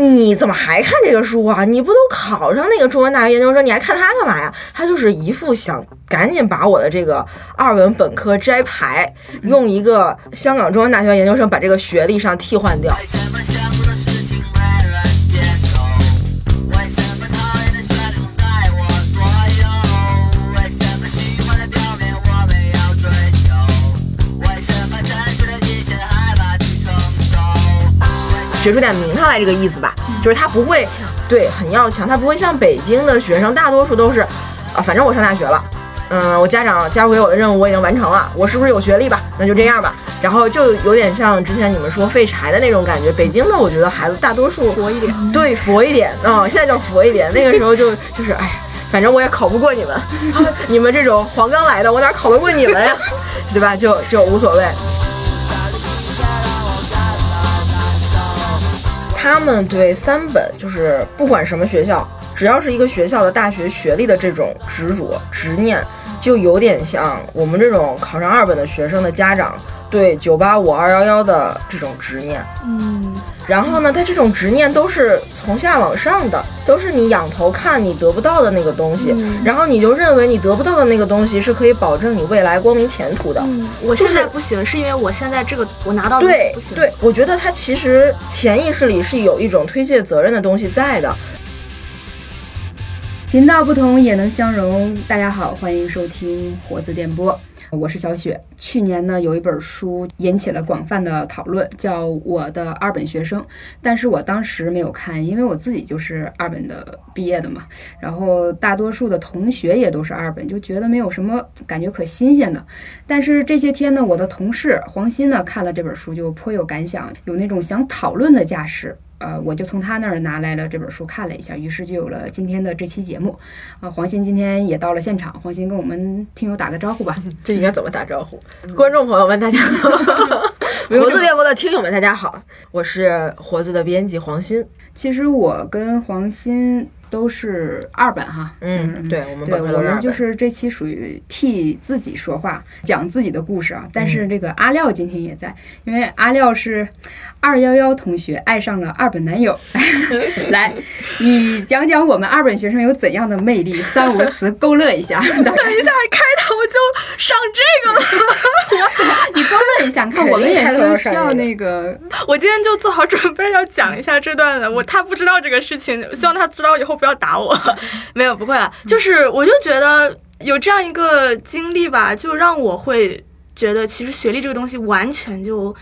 你怎么还看这个书啊？你不都考上那个中文大学研究生，你还看它干嘛呀？他就是一副想赶紧把我的这个二本本科摘牌，用一个香港中文大学研究生把这个学历上替换掉。学出点名堂来，这个意思吧，就是他不会，对，很要强，他不会像北京的学生，大多数都是，啊，反正我上大学了，嗯，我家长交给我的任务我已经完成了，我是不是有学历吧？那就这样吧，然后就有点像之前你们说废柴的那种感觉。北京的我觉得孩子大多数佛一点，对，佛一点，嗯，现在叫佛一点，那个时候就就是，哎，反正我也考不过你们，你们这种黄冈来的，我哪考得过你们呀？对吧？就就无所谓。他们对三本就是不管什么学校，只要是一个学校的大学学历的这种执着执念，就有点像我们这种考上二本的学生的家长。对九八五二幺幺的这种执念，嗯，然后呢，他这种执念都是从下往上的，都是你仰头看你得不到的那个东西，然后你就认为你得不到的那个东西是可以保证你未来光明前途的。我现在不行，是因为我现在这个我拿到对对，我觉得他其实潜意识里是有一种推卸责任的东西在的。频道不同也能相融，大家好，欢迎收听活字电波。我是小雪。去年呢，有一本书引起了广泛的讨论，叫《我的二本学生》，但是我当时没有看，因为我自己就是二本的毕业的嘛。然后大多数的同学也都是二本，就觉得没有什么感觉可新鲜的。但是这些天呢，我的同事黄鑫呢看了这本书，就颇有感想，有那种想讨论的架势。呃，我就从他那儿拿来了这本书，看了一下，于是就有了今天的这期节目。啊，黄鑫今天也到了现场，黄鑫跟我们听友打个招呼吧。这应该怎么打招呼？观众朋友们，大家好！活字电波的听友们，大家好，我是活字的编辑黄鑫。其实我跟黄鑫都是二本哈。嗯，对，我们对，我们就是这期属于替自己说话，讲自己的故事啊。但是这个阿廖今天也在，因为阿廖是。二幺幺同学爱上了二本男友，来，你讲讲我们二本学生有怎样的魅力？三五个词勾勒一下。等一下，开头就上这个了，你多问一下，看我们也是需要那个。我今天就做好准备要讲一下这段的，我他不知道这个事情，希望他知道以后不要打我。没有，不会了，就是我就觉得有这样一个经历吧，就让我会觉得，其实学历这个东西完全就。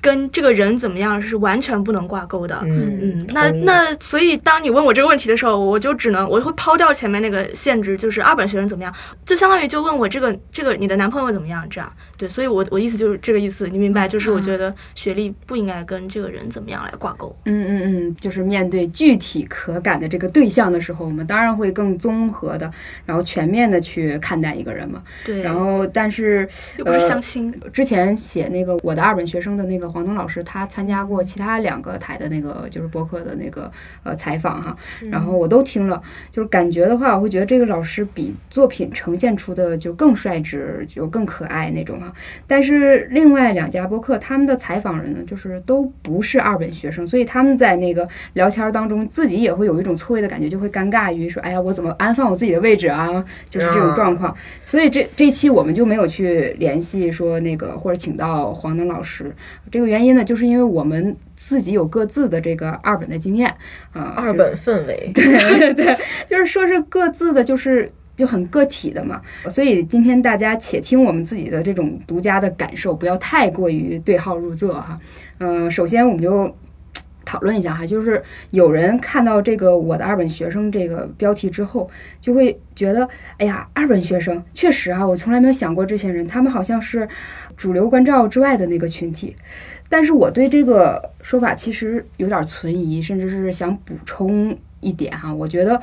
跟这个人怎么样是完全不能挂钩的。嗯嗯，那那所以当你问我这个问题的时候，我就只能我会抛掉前面那个限制，就是二本学生怎么样，就相当于就问我这个这个你的男朋友怎么样这样。对，所以我我意思就是这个意思，你明白？就是我觉得学历不应该跟这个人怎么样来挂钩。嗯嗯嗯，就是面对具体可感的这个对象的时候，我们当然会更综合的，然后全面的去看待一个人嘛。对。然后，但是又不是相亲。之前写那个我的二本学生的那个黄东老师，他参加过其他两个台的那个就是播客的那个呃采访哈，然后我都听了，就是感觉的话，我会觉得这个老师比作品呈现出的就更率直，就更可爱那种哈。但是另外两家播客，他们的采访人呢，就是都不是二本学生，所以他们在那个聊天当中，自己也会有一种错位的感觉，就会尴尬于说：“哎呀，我怎么安放我自己的位置啊？”就是这种状况。所以这这期我们就没有去联系说那个或者请到黄登老师。这个原因呢，就是因为我们自己有各自的这个二本的经验啊，二本氛围。对对对，就是说是各自的，就是。就很个体的嘛，所以今天大家且听我们自己的这种独家的感受，不要太过于对号入座哈。嗯，首先我们就讨论一下哈，就是有人看到这个我的二本学生这个标题之后，就会觉得，哎呀，二本学生确实啊，我从来没有想过这些人，他们好像是主流关照之外的那个群体。但是我对这个说法其实有点存疑，甚至是想补充一点哈，我觉得。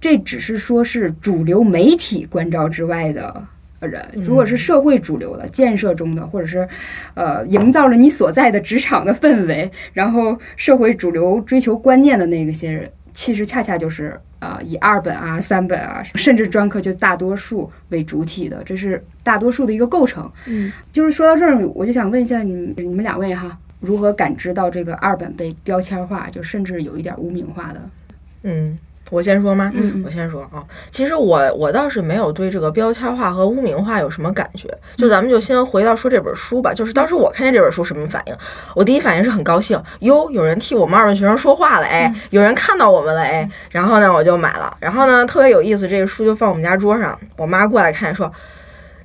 这只是说是主流媒体关照之外的人，如果是社会主流的、建设中的，或者是，呃，营造了你所在的职场的氛围，然后社会主流追求观念的那个些人，其实恰恰就是啊，以二本啊、三本啊，甚至专科就大多数为主体的，这是大多数的一个构成。嗯，就是说到这儿，我就想问一下你你们两位哈。如何感知到这个二本被标签化，就甚至有一点污名化的？嗯，我先说吗？嗯我先说啊，其实我我倒是没有对这个标签化和污名化有什么感觉。就咱们就先回到说这本书吧。就是当时我看见这本书什么反应？我第一反应是很高兴，哟，有人替我们二本学生说话了，哎，有人看到我们了，哎。然后呢，我就买了。然后呢，特别有意思，这个书就放我们家桌上，我妈过来看说。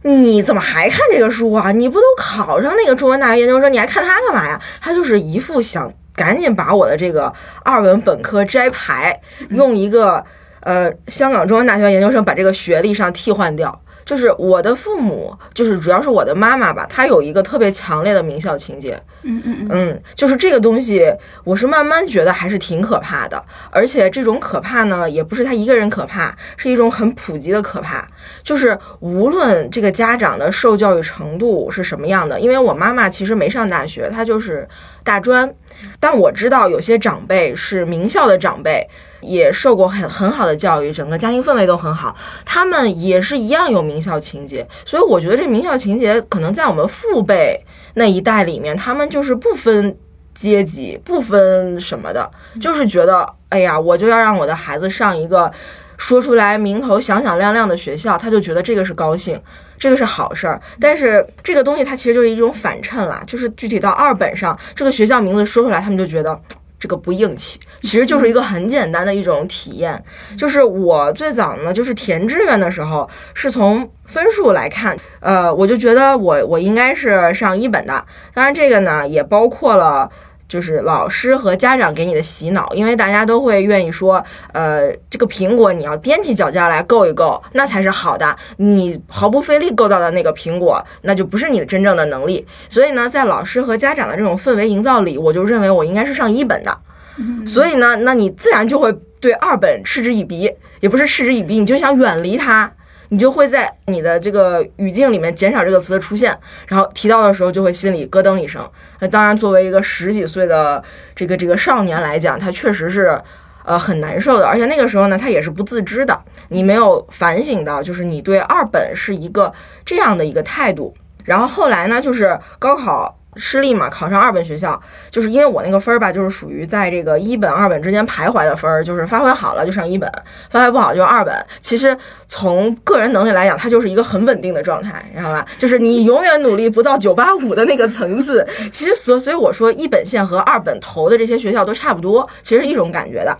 你怎么还看这个书啊？你不都考上那个中文大学研究生，你还看它干嘛呀？他就是一副想赶紧把我的这个二本本科摘牌，用一个呃香港中文大学研究生把这个学历上替换掉。就是我的父母，就是主要是我的妈妈吧，她有一个特别强烈的名校情节。嗯嗯嗯，嗯，就是这个东西，我是慢慢觉得还是挺可怕的，而且这种可怕呢，也不是他一个人可怕，是一种很普及的可怕。就是无论这个家长的受教育程度是什么样的，因为我妈妈其实没上大学，她就是大专，但我知道有些长辈是名校的长辈。也受过很很好的教育，整个家庭氛围都很好，他们也是一样有名校情节，所以我觉得这名校情节可能在我们父辈那一代里面，他们就是不分阶级、不分什么的，就是觉得，哎呀，我就要让我的孩子上一个说出来名头响响亮亮的学校，他就觉得这个是高兴，这个是好事儿。但是这个东西它其实就是一种反衬啦，就是具体到二本上，这个学校名字说出来，他们就觉得。这个不硬气，其实就是一个很简单的一种体验。就是我最早呢，就是填志愿的时候，是从分数来看，呃，我就觉得我我应该是上一本的。当然，这个呢也包括了。就是老师和家长给你的洗脑，因为大家都会愿意说，呃，这个苹果你要踮起脚尖来够一够，那才是好的。你毫不费力够到的那个苹果，那就不是你的真正的能力。所以呢，在老师和家长的这种氛围营造里，我就认为我应该是上一本的。所以呢，那你自然就会对二本嗤之以鼻，也不是嗤之以鼻，你就想远离它。你就会在你的这个语境里面减少这个词的出现，然后提到的时候就会心里咯噔一声。那当然，作为一个十几岁的这个这个少年来讲，他确实是呃很难受的。而且那个时候呢，他也是不自知的，你没有反省到，就是你对二本是一个这样的一个态度。然后后来呢，就是高考。失利嘛，考上二本学校，就是因为我那个分儿吧，就是属于在这个一本二本之间徘徊的分儿，就是发挥好了就上一本，发挥不好就二本。其实从个人能力来讲，它就是一个很稳定的状态，你知道吧？就是你永远努力不到九八五的那个层次。其实所所以我说一本线和二本投的这些学校都差不多，其实一种感觉的。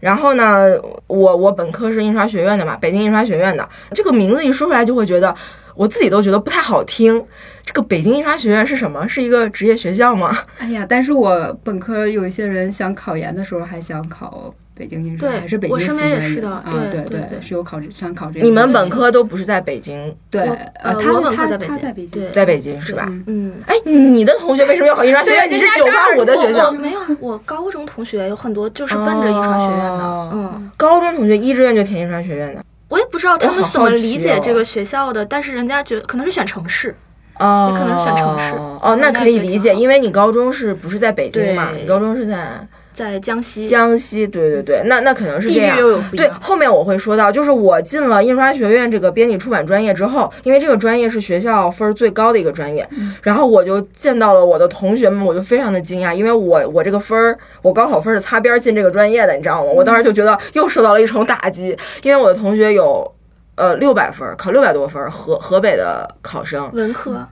然后呢，我我本科是印刷学院的嘛，北京印刷学院的，这个名字一说出来就会觉得。我自己都觉得不太好听。这个北京印刷学院是什么？是一个职业学校吗？哎呀，但是我本科有一些人想考研的时候还想考北京印刷，还是北京我身边也是的啊，对对，是有考想考这个。你们本科都不是在北京？对，呃，他我本科他北京，在北京，在北京是吧？嗯，哎，你的同学为什么要考印刷学院？你是九八五的学校？没有，我高中同学有很多就是奔着印刷学院的。嗯，高中同学一志愿就填印刷学院的。我也不知道他们怎么理解这个学校的，但是人家觉得可能是选城市，哦，也可能选城市。哦，那可以理解，因为你高中是不是在北京嘛？你高中是在在江西。江西，对对对，那那可能是这样。对，后面我会说到，就是我进了印刷学院这个编辑出版专业之后，因为这个专业是学校分儿最高的一个专业，然后我就见到了我的同学们，我就非常的惊讶，因为我我这个分儿，我高考分是擦边进这个专业的，你知道吗？我当时就觉得又受到了一重打击，因为我的同学有。呃，六百分，考六百多分，河河北的考生，文科，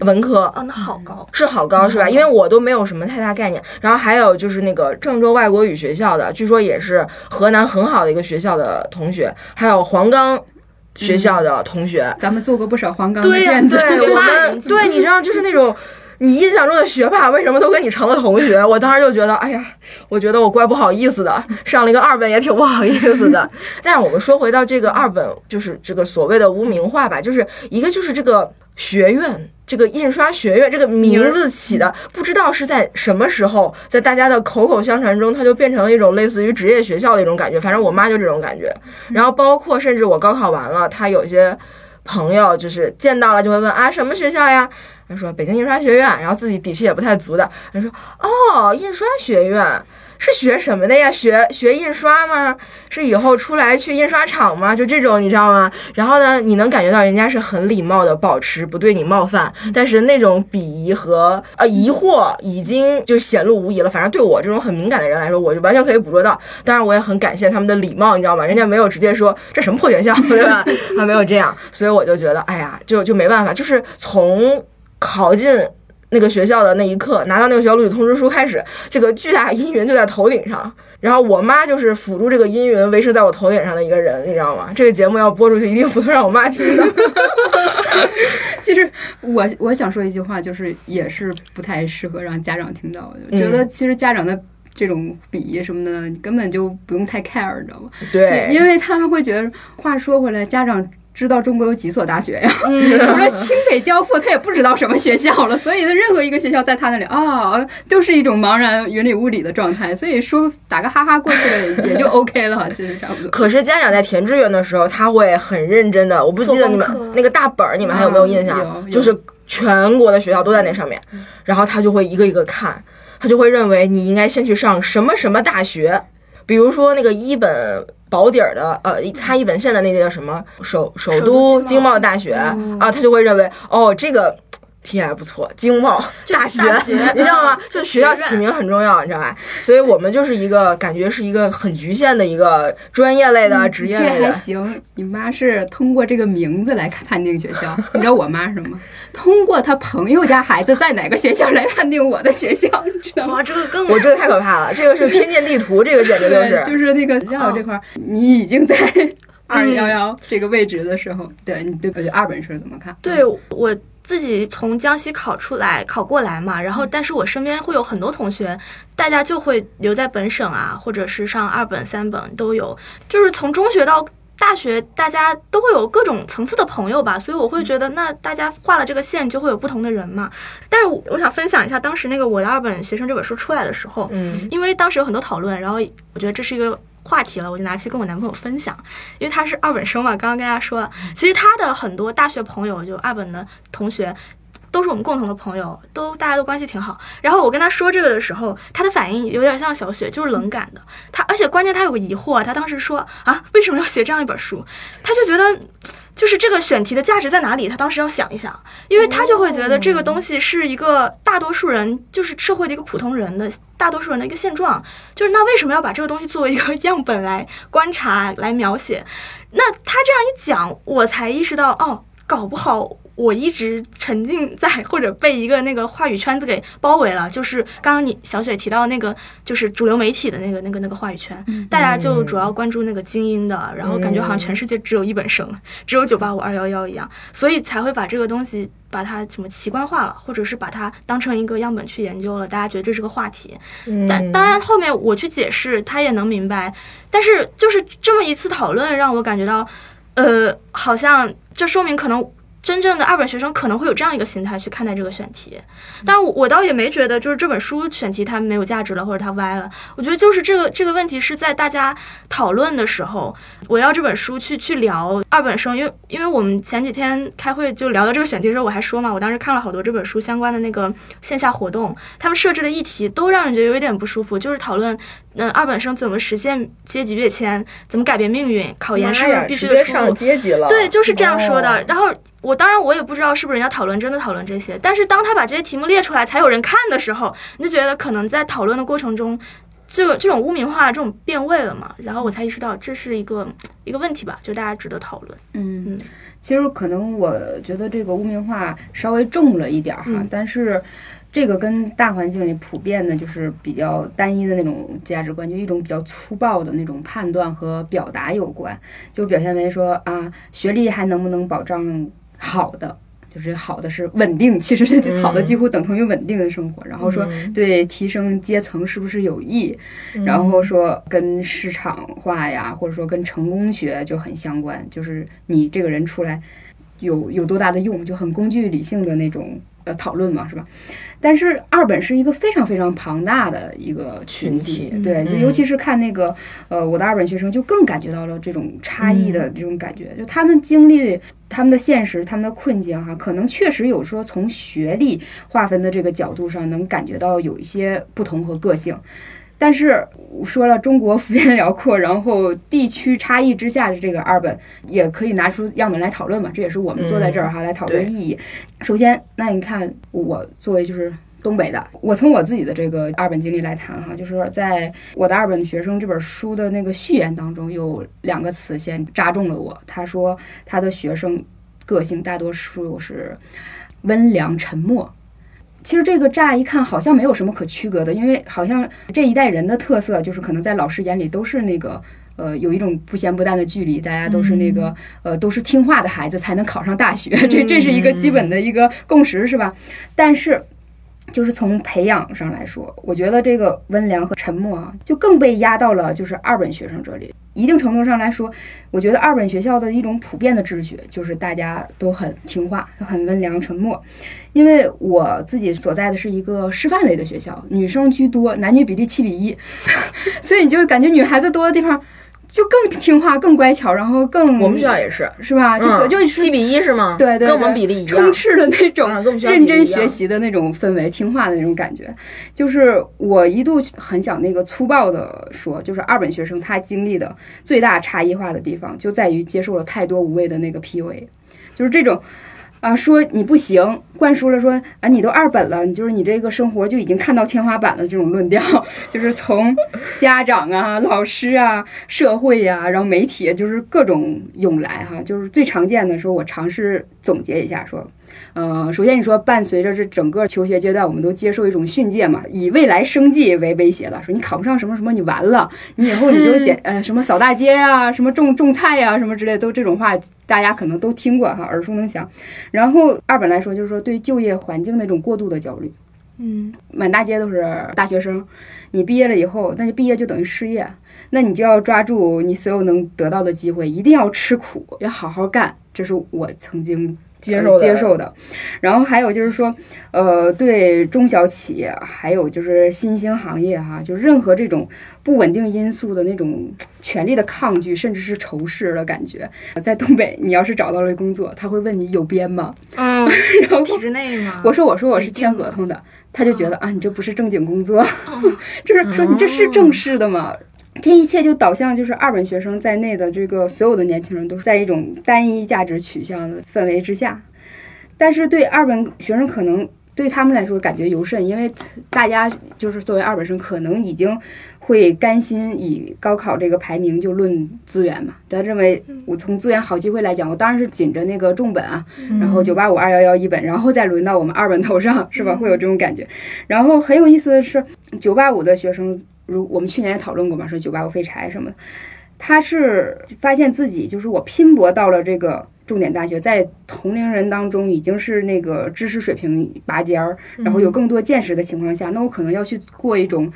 文科，哦，那好高，是好高是吧？因为我都没有什么太大概念。然后还有就是那个郑州外国语学校的，据说也是河南很好的一个学校的同学，还有黄冈学校的同学，咱们做过不少黄冈的对呀卷子，对，我们 对，你知道就是那种。你印象中的学霸为什么都跟你成了同学？我当时就觉得，哎呀，我觉得我怪不好意思的，上了一个二本也挺不好意思的。但是我们说回到这个二本，就是这个所谓的无名化吧，就是一个就是这个学院，这个印刷学院这个名字起的，不知道是在什么时候，在大家的口口相传中，它就变成了一种类似于职业学校的一种感觉。反正我妈就这种感觉。然后包括甚至我高考完了，她有些朋友就是见到了就会问啊，什么学校呀？她说北京印刷学院，然后自己底气也不太足的，她说哦，印刷学院是学什么的呀？学学印刷吗？是以后出来去印刷厂吗？就这种，你知道吗？然后呢，你能感觉到人家是很礼貌的，保持不对你冒犯，但是那种鄙夷和呃疑惑已经就显露无遗了。反正对我这种很敏感的人来说，我就完全可以捕捉到。当然，我也很感谢他们的礼貌，你知道吗？人家没有直接说这什么破学校，对吧？他没有这样，所以我就觉得，哎呀，就就没办法，就是从考进。那个学校的那一刻，拿到那个学校录取通知书开始，这个巨大阴云就在头顶上。然后我妈就是辅助这个阴云维持在我头顶上的一个人，你知道吗？这个节目要播出去，一定不能让我妈听到。其实我我想说一句话，就是也是不太适合让家长听到。我觉得其实家长的这种鄙夷什么的，根本就不用太 care，你知道吗？对，因为他们会觉得，话说回来，家长。知道中国有几所大学呀？除了清北交付，他也不知道什么学校了。所以，任何一个学校在他那里啊，都是一种茫然、云里雾里的状态。所以说，打个哈哈过去了，也就 OK 了。其实差不多。可是家长在填志愿的时候，他会很认真的。我不记得你们那个大本儿，你们还有没有印象？就是全国的学校都在那上面，然后他就会一个一个看，他就会认为你应该先去上什么什么大学，比如说那个一本。保底儿的，呃，擦一本线的那个叫什么？首首都经贸大学啊，他就会认为，哦，这个。听起来不错，经贸大学，你知道吗？就学校起名很重要，你知道吧？所以我们就是一个感觉是一个很局限的一个专业类的职业类的。这还行，你妈是通过这个名字来判定学校，你知道我妈是吗？通过她朋友家孩子在哪个学校来判定我的学校，你知道吗？这个更我这个太可怕了，这个是偏见地图，这个简直就是就是那个学校这块，你已经在二幺幺这个位置的时候，对你对二本是怎么看？对我。自己从江西考出来，考过来嘛，然后，但是我身边会有很多同学，大家就会留在本省啊，或者是上二本、三本都有，就是从中学到大学，大家都会有各种层次的朋友吧，所以我会觉得，那大家画了这个线，就会有不同的人嘛。但是我想分享一下，当时那个我的二本学生这本书出来的时候，嗯，因为当时有很多讨论，然后我觉得这是一个。话题了，我就拿去跟我男朋友分享，因为他是二本生嘛。刚刚跟大家说了，其实他的很多大学朋友，就二本的同学，都是我们共同的朋友，都大家都关系挺好。然后我跟他说这个的时候，他的反应有点像小雪，就是冷感的。他而且关键他有个疑惑，他当时说啊，为什么要写这样一本书？他就觉得。就是这个选题的价值在哪里？他当时要想一想，因为他就会觉得这个东西是一个大多数人，就是社会的一个普通人的大多数人的一个现状。就是那为什么要把这个东西作为一个样本来观察、来描写？那他这样一讲，我才意识到，哦，搞不好。我一直沉浸在或者被一个那个话语圈子给包围了，就是刚刚你小雪提到那个，就是主流媒体的那个那个那个话语圈，大家就主要关注那个精英的，然后感觉好像全世界只有一本生，只有九八五二幺幺一样，所以才会把这个东西把它什么奇观化了，或者是把它当成一个样本去研究了，大家觉得这是个话题。但当然后面我去解释，他也能明白，但是就是这么一次讨论让我感觉到，呃，好像这说明可能。真正的二本学生可能会有这样一个心态去看待这个选题，但我我倒也没觉得就是这本书选题它没有价值了或者它歪了。我觉得就是这个这个问题是在大家讨论的时候，围绕这本书去去聊二本生，因为因为我们前几天开会就聊到这个选题的时候，我还说嘛，我当时看了好多这本书相关的那个线下活动，他们设置的议题都让人觉得有一点不舒服，就是讨论。那二本生怎么实现阶级跃迁？怎么改变命运？考研是必须的出路。对，就是这样说的。然后我当然我也不知道是不是人家讨论真的讨论这些，但是当他把这些题目列出来才有人看的时候，你就觉得可能在讨论的过程中，就这种污名化这种变味了嘛。然后我才意识到这是一个一个问题吧，就大家值得讨论。嗯嗯，其实可能我觉得这个污名化稍微重了一点哈，但是。这个跟大环境里普遍的，就是比较单一的那种价值观，就一种比较粗暴的那种判断和表达有关。就表现为说啊，学历还能不能保障好的，就是好的是稳定，其实是好的几乎等同于稳定的生活。然后说对提升阶层是不是有益？然后说跟市场化呀，或者说跟成功学就很相关，就是你这个人出来有有多大的用，就很工具理性的那种呃讨论嘛，是吧？但是二本是一个非常非常庞大的一个群体，对，就尤其是看那个，呃，我的二本学生就更感觉到了这种差异的这种感觉，就他们经历他们的现实，他们的困境，哈，可能确实有说从学历划分的这个角度上能感觉到有一些不同和个性。但是说了，中国幅员辽阔，然后地区差异之下的这个二本，也可以拿出样本来讨论嘛。这也是我们坐在这儿哈、来讨论意义。首先，那你看我作为就是。东北的，我从我自己的这个二本经历来谈哈，就是在我的二本学生这本书的那个序言当中，有两个词先扎中了我。他说他的学生个性大多数是温良沉默。其实这个乍一看好像没有什么可区隔的，因为好像这一代人的特色就是可能在老师眼里都是那个。呃，有一种不咸不淡的距离，大家都是那个、呃，都是听话的孩子才能考上大学，这这是一个基本的一个共识，是吧？但是，就是从培养上来说，我觉得这个温良和沉默啊，就更被压到了就是二本学生这里。一定程度上来说，我觉得二本学校的一种普遍的秩序就是大家都很听话，很温良沉默。因为我自己所在的是一个师范类的学校，女生居多，男女比例七比一，所以你就感觉女孩子多的地方就更听话、更乖巧，然后更我们学校也是，是吧？就、嗯，就是七比一是吗？对对跟我们比例一样充。斥的那种认真学习的那种氛围，听话的那种感觉。就是我一度很想那个粗暴的说，就是二本学生他经历的最大差异化的地方，就在于接受了太多无谓的那个 PUA，就是这种。啊，说你不行，灌输了说啊，你都二本了，你就是你这个生活就已经看到天花板了，这种论调，就是从家长啊、老师啊、社会呀、然后媒体，就是各种涌来哈，就是最常见的。说我尝试总结一下，说，呃，首先你说伴随着这整个求学阶段，我们都接受一种训诫嘛，以未来生计为威胁了，说你考不上什么什么，你完了，你以后你就是捡呃什么扫大街呀、什么种种菜呀、什么之类，都这种话大家可能都听过哈，耳熟能详。然后二本来说，就是说对就业环境的一种过度的焦虑，嗯满大街都是大学生，你毕业了以后，那就毕业就等于失业，那你就要抓住你所有能得到的机会，一定要吃苦，要好好干。这是我曾经呃接受接受的。然后还有就是说，呃，对中小企业，还有就是新兴行业哈，就任何这种不稳定因素的那种权力的抗拒，甚至是仇视的感觉。在东北，你要是找到了工作，他会问你有编吗？嗯，然后体制内吗，我说我说我是签合同的，他就觉得啊，你这不是正经工作，就是说你这是正式的吗？这一切就导向就是二本学生在内的这个所有的年轻人都是在一种单一价值取向的氛围之下，但是对二本学生可能对他们来说感觉尤甚，因为大家就是作为二本生，可能已经会甘心以高考这个排名就论资源嘛，他认为我从资源好机会来讲，我当然是紧着那个重本啊，然后九八五、二幺幺一本，然后再轮到我们二本头上，是吧？会有这种感觉。然后很有意思的是，九八五的学生，如我们去年也讨论过嘛，说九八五废柴什么的，他是发现自己就是我拼搏到了这个重点大学，在同龄人当中已经是那个知识水平拔尖儿，然后有更多见识的情况下，那我可能要去过一种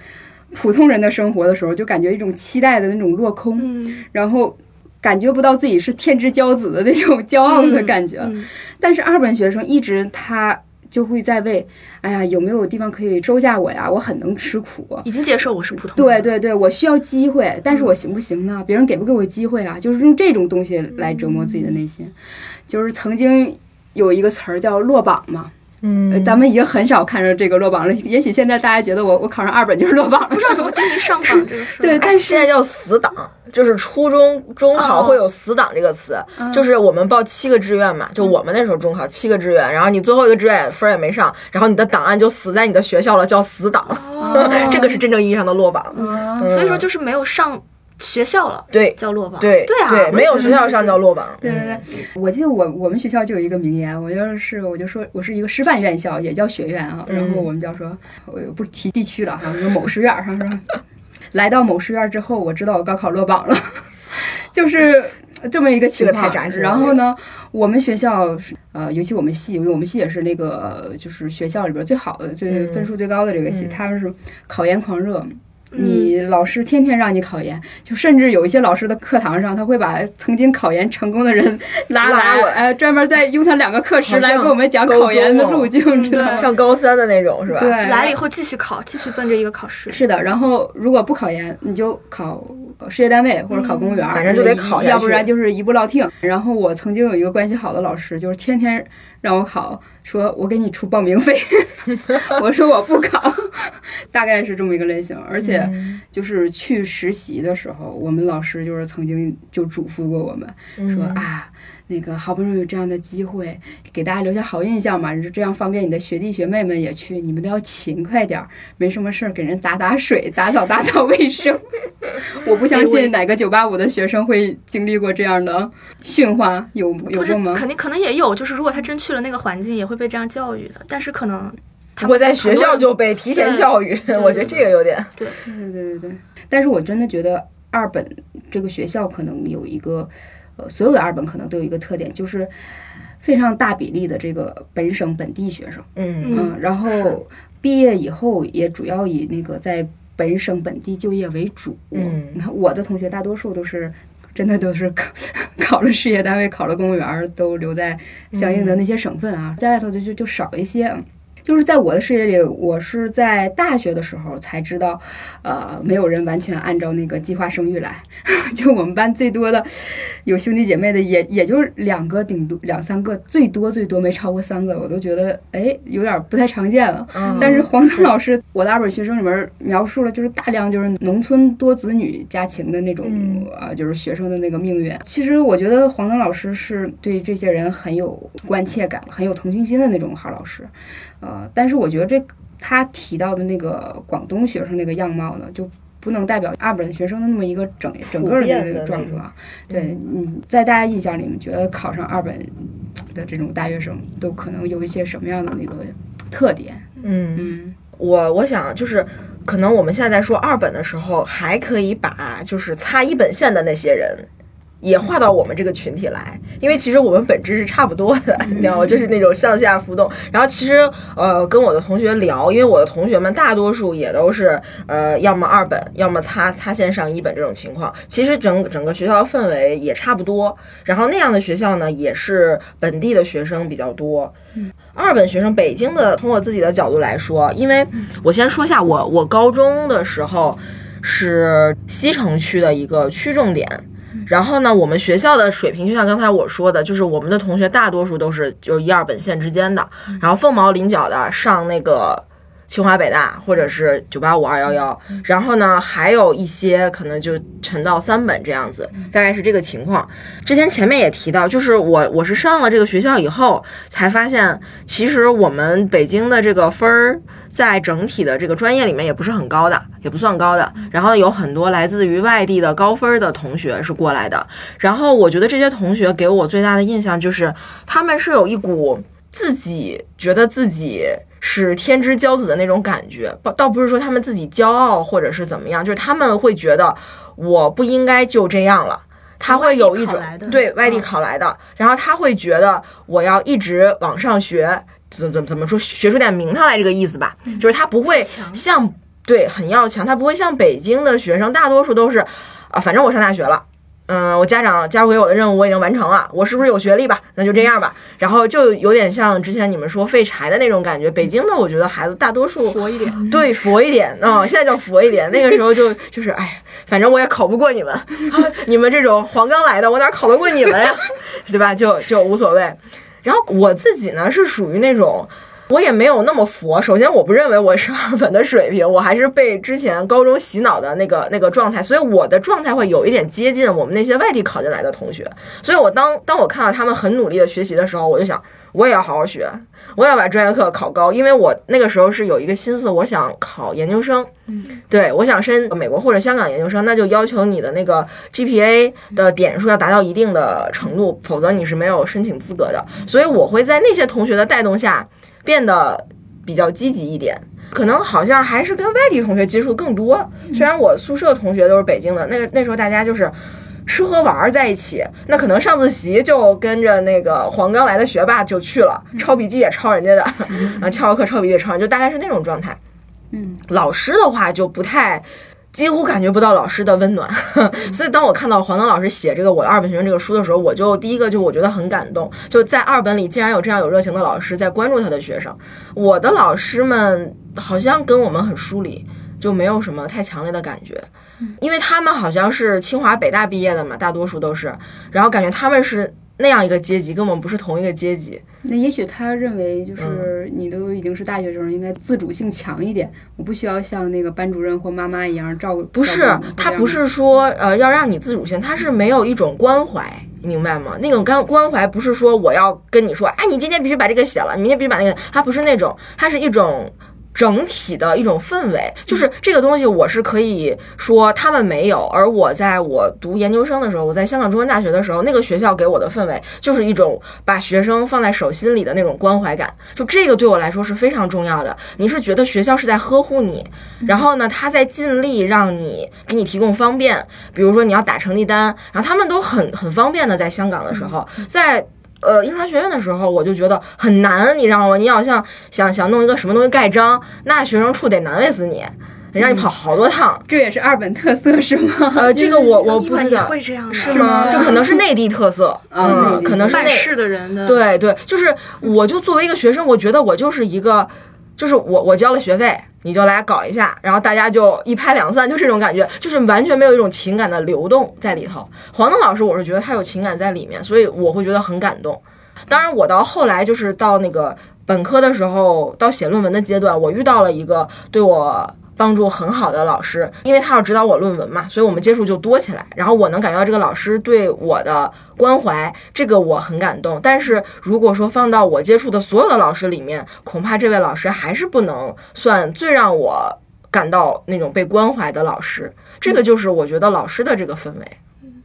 普通人的生活的时候，就感觉一种期待的那种落空，嗯。然后感觉不到自己是天之骄子的那种骄傲的感觉。嗯。但是二本学生一直他就会在为，哎呀，有没有地方可以收下我呀？我很能吃苦。已经接受我是普通人，对对对，我需要机会，但是我行不行呢？别人给不给我机会啊？就是用这种东西来折磨自己的内心。就是曾经有一个词儿叫落榜嘛，呃嗯，咱们已经很少看着这个落榜了。也许现在大家觉得我我考上二本就是落榜了，不知道怎么定义上榜这个事儿。对，但是现在叫死党，就是初中中考哦会有死党这个词，就是我们报七个志愿嘛，就我们那时候中考七个志愿，然后你最后一个志愿分儿也没上，然后你的档案就死在你的学校了，叫死党，这个是真正意义上的落榜。哦所以说就是没有上学校了，对叫落榜。对对啊，对，没有学校上叫落榜。对对对，我记得我我们学校就有一个名言，我就是我就说我是一个师范院校，也叫学院啊。然后我们叫说，我不提地区了哈，说某师院儿，他说来到某师院儿之后，我知道我高考落榜了，就是这么一个情况。然后呢，我们学校呃，尤其我们系，因为我们系也是那个就是学校里边最好的、最嗯分数最高的这个系，嗯他们是考研狂热。嗯你老师天天让你考研，就甚至有一些老师的课堂上，他会把曾经考研成功的人 拉来，拉呃，专门再用他两个课时来给我们讲考研的路径，知道吗？像高三的那种是吧？对，来了以后继续考，继续奔着一个考试。是的，然后如果不考研，你就考事业单位或者考公务员，嗯反正就得考要不然就是一步落听。然后我曾经有一个关系好的老师，就是天天让我考，说我给你出报名费，我说我不考，大概是这么一个类型。而且嗯就是去实习的时候，我们老师就是曾经就嘱咐过我们说嗯啊。那个好不容易有这样的机会，给大家留下好印象嘛，这样方便你的学弟学妹们也去，你们都要勤快点儿，没什么事儿给人打打水、打扫打扫卫生。我不相信哪个九八五的学生会经历过这样的训话，有有不是过吗？肯定可能也有，就是如果他真去了那个环境，也会被这样教育的。但是可能他不过在学校就被提前教育，我觉得这个有点对。对对对对，但是我真的觉得二本这个学校可能有一个，呃，所有的二本可能都有一个特点，就是非常大比例的这个本省本地学生，嗯嗯，然后毕业以后也主要以那个在本省本地就业为主。嗯你看我的同学大多数都是。真的都是考考了事业单位，考了公务员儿，都留在相应的那些省份啊，在外头就就就少一些。就是在我的视野里，我是在大学的时候才知道，呃，没有人完全按照那个计划生育来。就我们班最多的有兄弟姐妹的也，也就是两个，顶多两三个，最多最多没超过三个，我都觉得哎有点不太常见了。嗯但是黄登老师，我的二本学生里面描述了就是大量就是农村多子女家庭的那种嗯啊、就是学生的那个命运。其实我觉得黄登老师是对这些人很有关切感、很有同情心的那种好老师。呃，但是我觉得这他提到的那个广东学生那个样貌呢，就不能代表二本学生的那么一个整整个的那个状况。对，嗯，在大家印象里面，觉得考上二本的这种大学生都可能有一些什么样的那个特点？嗯，嗯我我想就是，可能我们现在在说二本的时候，还可以把就是擦一本线的那些人。也划到我们这个群体来，因为其实我们本质是差不多的，你知道吗？就是那种上下浮动。然后其实呃，跟我的同学聊，因为我的同学们大多数也都是呃，要么二本，要么擦擦线上一本这种情况。其实整整个学校的氛围也差不多。然后那样的学校呢，也是本地的学生比较多。二本学生，北京的，从我自己的角度来说，因为我先说一下我我高中的时候是西城区的一个区重点。然后呢，我们学校的水平就像刚才我说的，就是我们的同学大多数都是就一二本线之间的，然后凤毛麟角的上那个清华北大或者是九八五二幺幺，然后呢还有一些可能就沉到三本这样子，大概是这个情况。之前前面也提到，就是我我是上了这个学校以后才发现，其实我们北京的这个分儿在整体的这个专业里面也不是很高的，也不算高的。然后有很多来自于外地的高分儿的同学是过来的。然后我觉得这些同学给我最大的印象就是，他们是有一股自己觉得自己。是天之骄子的那种感觉，倒倒不是说他们自己骄傲或者是怎么样，就是他们会觉得我不应该就这样了，他会有一种对外地嗯。考来的，然后他会觉得我要一直往上学，怎怎怎么说，学出点名堂来这个意思吧，就是他不会像对很要强，他不会像北京的学生，大多数都是啊，反正我上大学了。嗯，我家长交给我的任务我已经完成了，我是不是有学历吧？那就这样吧。然后就有点像之前你们说废柴的那种感觉。北京的我觉得孩子大多数佛一点。对佛一点，嗯，现在叫佛一点。那个时候就就是，哎，反正我也考不过你们，啊、你们这种黄冈来的，我哪考得过你们呀？对吧？就就无所谓。然后我自己呢是属于那种。我也没有那么佛。首先，我不认为我是二本的水平，我还是被之前高中洗脑的那个 那个状态，所以我的状态会有一点接近我们那些外地考进来的同学。所以我当当我看到他们很努力的学习的时候，我就想，我也要好好学，我也要把专业课考高，因为我那个时候是有一个心思，我想考研究生。嗯对，我想申美国或者香港研究生，那就要求你的那个 GPA 的点数要达到一定的程度，否则你是没有申请资格的。所以我会在那些同学的带动下变得比较积极一点。可能好像还是跟外地同学接触更多，虽然我宿舍同学都是北京的，那个那时候大家就是吃喝玩儿在一起，那可能上自习就跟着那个黄冈来的学霸就去了，抄笔记也抄人家的，啊，翘课抄笔记也抄人，就大概是那种状态。嗯，老师的话就不太。几乎感觉不到老师的温暖，所以当我看到黄登老师写这个《我的二本学生》这个书的时候，我就第一个就我觉得很感动，就在二本里竟然有这样有热情的老师在关注他的学生。我的老师们好像跟我们很疏离，就没有什么太强烈的感觉，因为他们好像是清华北大毕业的嘛，大多数都是，然后感觉他们是那样一个阶级，跟我们不是同一个阶级。那也许他认为，就是你都已经是大学生，应该自主性强一点，我不需要像那个班主任或妈妈一样照顾。不是，他不是说呃要让你自主性，他是没有一种关怀，明白吗？那种关关怀不是说我要跟你说，哎，你今天必须把这个写了，你明天必须把那个，他不是那种，他是一种。整体的一种氛围，就是这个东西，我是可以说他们没有。而我在我读研究生的时候，我在香港中文大学的时候，那个学校给我的氛围就是一种把学生放在手心里的那种关怀感。就这个对我来说是非常重要的。你是觉得学校是在呵护你，然后呢，他在尽力让你给你提供方便，比如说你要打成绩单，然后他们都很很方便的。在香港的时候，在。呃，印刷学院的时候，我就觉得很难，你知道吗？你要像想想弄一个什么东西盖章，那学生处得难为死你，得让你跑好多趟。这也是二本特色是吗？呃，这个我我不知道，会这样的是吗？这可能是内地特色，嗯，可能是办事的人的。对对，就是我就作为一个学生，我觉得我就是一个，就是我我交了学费。你就来搞一下，然后大家就一拍两散，就这种感觉，就是完全没有一种情感的流动在里头。黄东老师，我是觉得他有情感在里面，所以我会觉得很感动。当然，我到后来就是到那个本科的时候，到写论文的阶段，我遇到了一个对我。帮助很好的老师，因为他要指导我论文嘛，所以我们接触就多起来。然后我能感觉到这个老师对我的关怀，这个我很感动。但是如果说放到我接触的所有的老师里面，恐怕这位老师还是不能算最让我感到那种被关怀的老师。这个就是我觉得老师的这个氛围。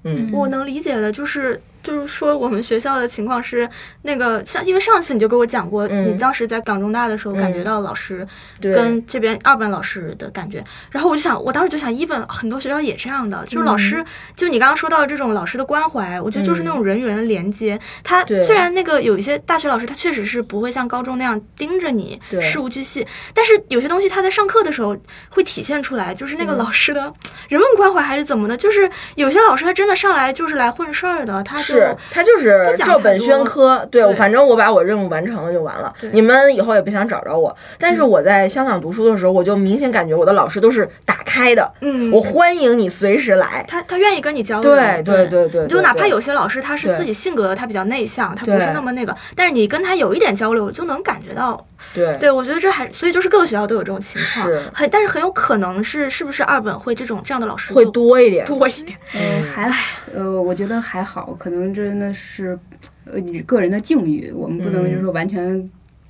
嗯，我能理解的，就是。就是说，我们学校的情况是那个像，因为上次你就给我讲过，你当时在港中大的时候感觉到老师跟这边二本老师的感觉，然后我就想，我当时就想，一本很多学校也这样的，就是老师，就你刚刚说到这种老师的关怀，我觉得就是那种人与人的连接。他虽然那个有一些大学老师，他确实是不会像高中那样盯着你事无巨细，但是有些东西他在上课的时候会体现出来，就是那个老师的人文关怀还是怎么的，就是有些老师他真的上来就是来混事儿的，他。是他就是照本宣科，对，反正我把我任务完成了就完了。你们以后也不想找着我。但是我在香港读书的时候，我就明显感觉我的老师都是打开的，嗯，我欢迎你随时来。他他愿意跟你交流，对对对对。就哪怕有些老师他是自己性格他比较内向，他不是那么那个，但是你跟他有一点交流，就能感觉到。对。对，我觉得这还所以就是各个学校都有这种情况，很但是很有可能是是不是二本会这种这样的老师会多一点。多一点，嗯，还呃，我觉得还好，可能真的是呃你个人的境遇，我们不能就是说完全。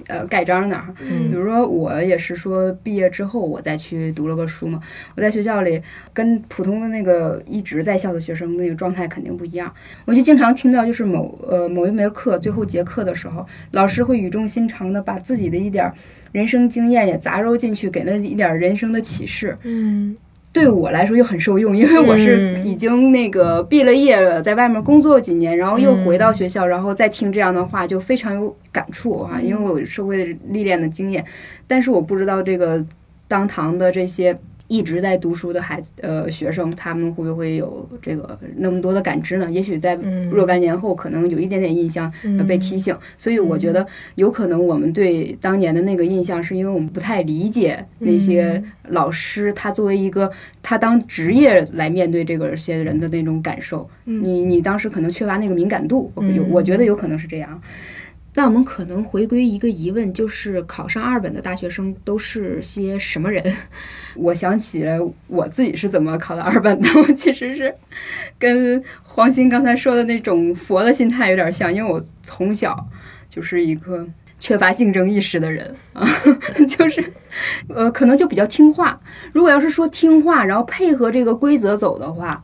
呃，盖章那儿，比如说我也是说毕业之后我再去读了个书嘛，我在学校里跟普通的那个一直在校的学生那个状态肯定不一样，我就经常听到就是某呃某一门课最后结课的时候，老师会语重心长的把自己的一点人生经验也杂糅进去，给了一点人生的启示，嗯。对我来说又很受用，因为我是已经那个毕了业了，在外面工作几年，然后又回到学校，然后再听这样的话，就非常有感触哈，因为我有社会历练的经验，但是我不知道这个当堂的这些。一直在读书的孩子，呃，学生，他们会不会有这个那么多的感知呢？也许在若干年后，可能有一点点印象被提醒。所以我觉得，有可能我们对当年的那个印象，是因为我们不太理解那些老师，他作为一个他当职业来面对这个些人的那种感受。你你当时可能缺乏那个敏感度，有我觉得有可能是这样。那我们可能回归一个疑问，就是考上二本的大学生都是些什么人？我想起了我自己是怎么考到二本的，我其实是跟黄鑫刚才说的那种佛的心态有点像，因为我从小就是一个缺乏竞争意识的人啊，就是呃，可能就比较听话。如果要是说听话，然后配合这个规则走的话。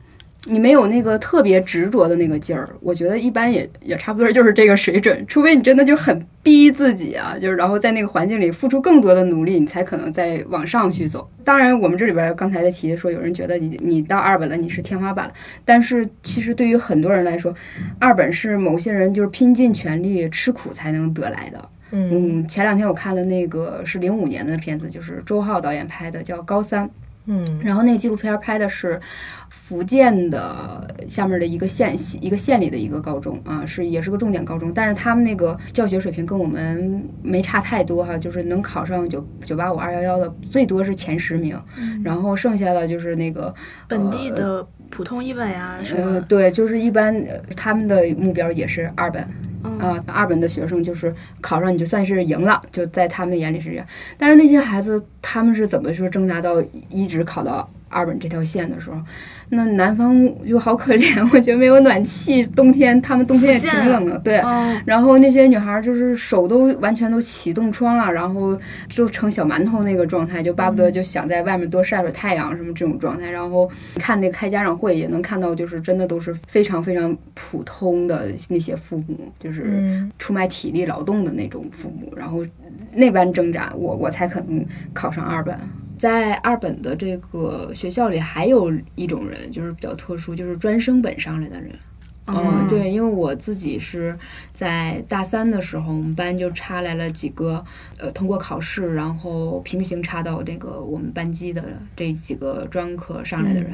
你没有那个特别执着的那个劲儿，我觉得一般也也差不多就是这个水准，除非你真的就很逼自己啊，就是然后在那个环境里付出更多的努力，你才可能再往上去走。当然，我们这里边刚才的提说，有人觉得你你到二本了，你是天花板了，但是其实对于很多人来说，二本是某些人就是拼尽全力吃苦才能得来的。嗯，前两天我看了那个是零五年的片子，就是周浩导演拍的，叫《高三》。嗯。然后那个纪录片拍的是福建的下面的一个县一个县里的一个高中啊，是也是个重点高中，但是他们那个教学水平跟我们没差太多哈，就是能考上九九八五二幺幺的最多是前十名，然后剩下的就是那个本地的普通一本呀什呃么，对，就是一般呃他们的目标也是二本。啊、二本的学生就是考上你就算是赢了，就在他们眼里是这样。但是那些孩子他们是怎么说挣扎到一直考到二本这条线的时候，那南方就好可怜，我觉得没有暖气，冬天他们冬天也挺冷的，对。哦，然后那些女孩儿就是手都完全都起冻疮了，然后就成小馒头那个状态，就巴不得就想在外面多晒晒太阳什么这种状态。然后看那个开家长会也能看到，就是真的都是非常非常普通的那些父母，就是嗯出卖体力劳动的那种父母，然后那般挣扎，我我才可能考上二本。在二本的这个学校里，还有一种人就是比较特殊，就是专升本上来的人。嗯，嗯对，因为我自己是在大三的时候，我们班就插来了几个，呃，通过考试，然后平行插到这个我们班级的这几个专科上来的人，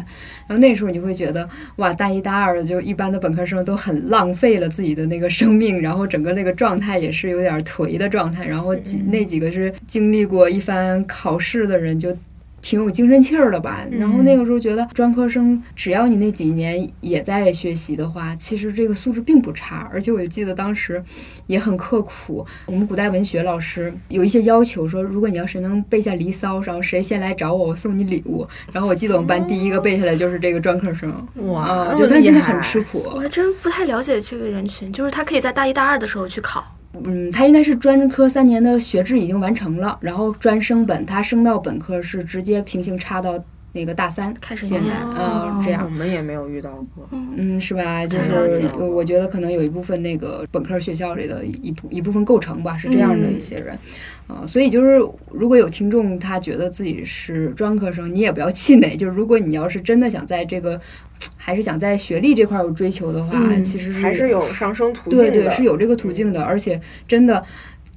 然后那时候你会觉得，哇，大一大二的就一般的本科生都很浪费了自己的那个生命，然后整个那个状态也是有点颓的状态，然后几那几个是经历过一番考试的人就。挺有精神气儿的吧，然后那个时候觉得专科生只要你那几年也在学习的话，其实这个素质并不差，而且我就记得当时也很刻苦。我们古代文学老师有一些要求，说如果你要是能背下《离骚》，然后谁先来找我，我送你礼物。然后我记得我们班第一个背下来就是这个专科生，哇，啊，那就么厉害他真的很吃苦。我还真不太了解这个人群，就是他可以在大一大二的时候去考，嗯，他应该是专科三年的学制已经完成了，然后专升本，他升到本科是直接平行插到那个大三开始现在，念嗯，这样我。们也没有遇到过。嗯，是吧？就是我觉得可能有一部分那个本科学校里的一部一部分构成吧，是这样的嗯一些人，啊、所以就是如果有听众他觉得自己是专科生，你也不要气馁。就是如果你要是真的想在这个，还是想在学历这块儿有追求的话，嗯其实还是有上升途径的，对对是有这个途径的，而且真的。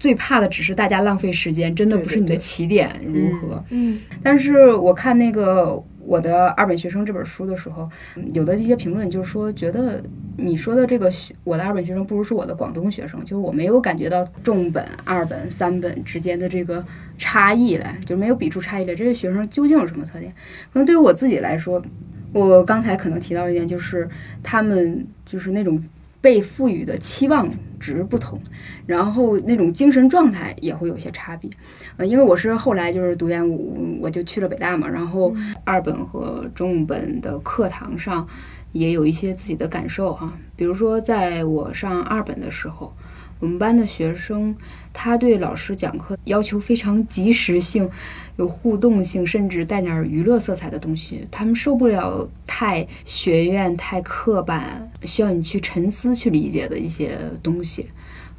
最怕的只是大家浪费时间，真的不是你的起点如何。嗯，但是我看那个我的二本学生这本书的时候，嗯有的一些评论就是说，觉得你说的这个学我的二本学生不如是我的广东学生，就是我没有感觉到重本、二本、三本之间的这个差异来，就没有比出差异来。这些学生究竟有什么特点？可能对于我自己来说，我刚才可能提到一点，就是他们就是那种被赋予的期望值不同，然后那种精神状态也会有些差别。呃，因为我是后来就是读研，我我就去了北大嘛，然后二本和中本的课堂上也有一些自己的感受哈、比如说在我上二本的时候，我们班的学生他对老师讲课要求非常及时性。有互动性，甚至带点儿娱乐色彩的东西，他们受不了太学院、太刻板，需要你去沉思、去理解的一些东西。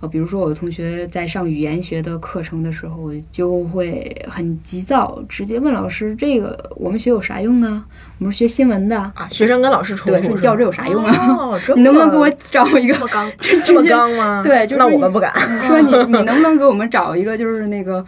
呃，比如说我的同学在上语言学的课程的时候，就会很急躁，直接问老师：“这个我们学有啥用啊？我们是学新闻的，啊，学生跟老师冲，突，说你教这有啥用啊？哦、你能不能给我找一个这么刚，这么刚吗？对就是那我们不敢。说你你能不能给我们找一个就是那个。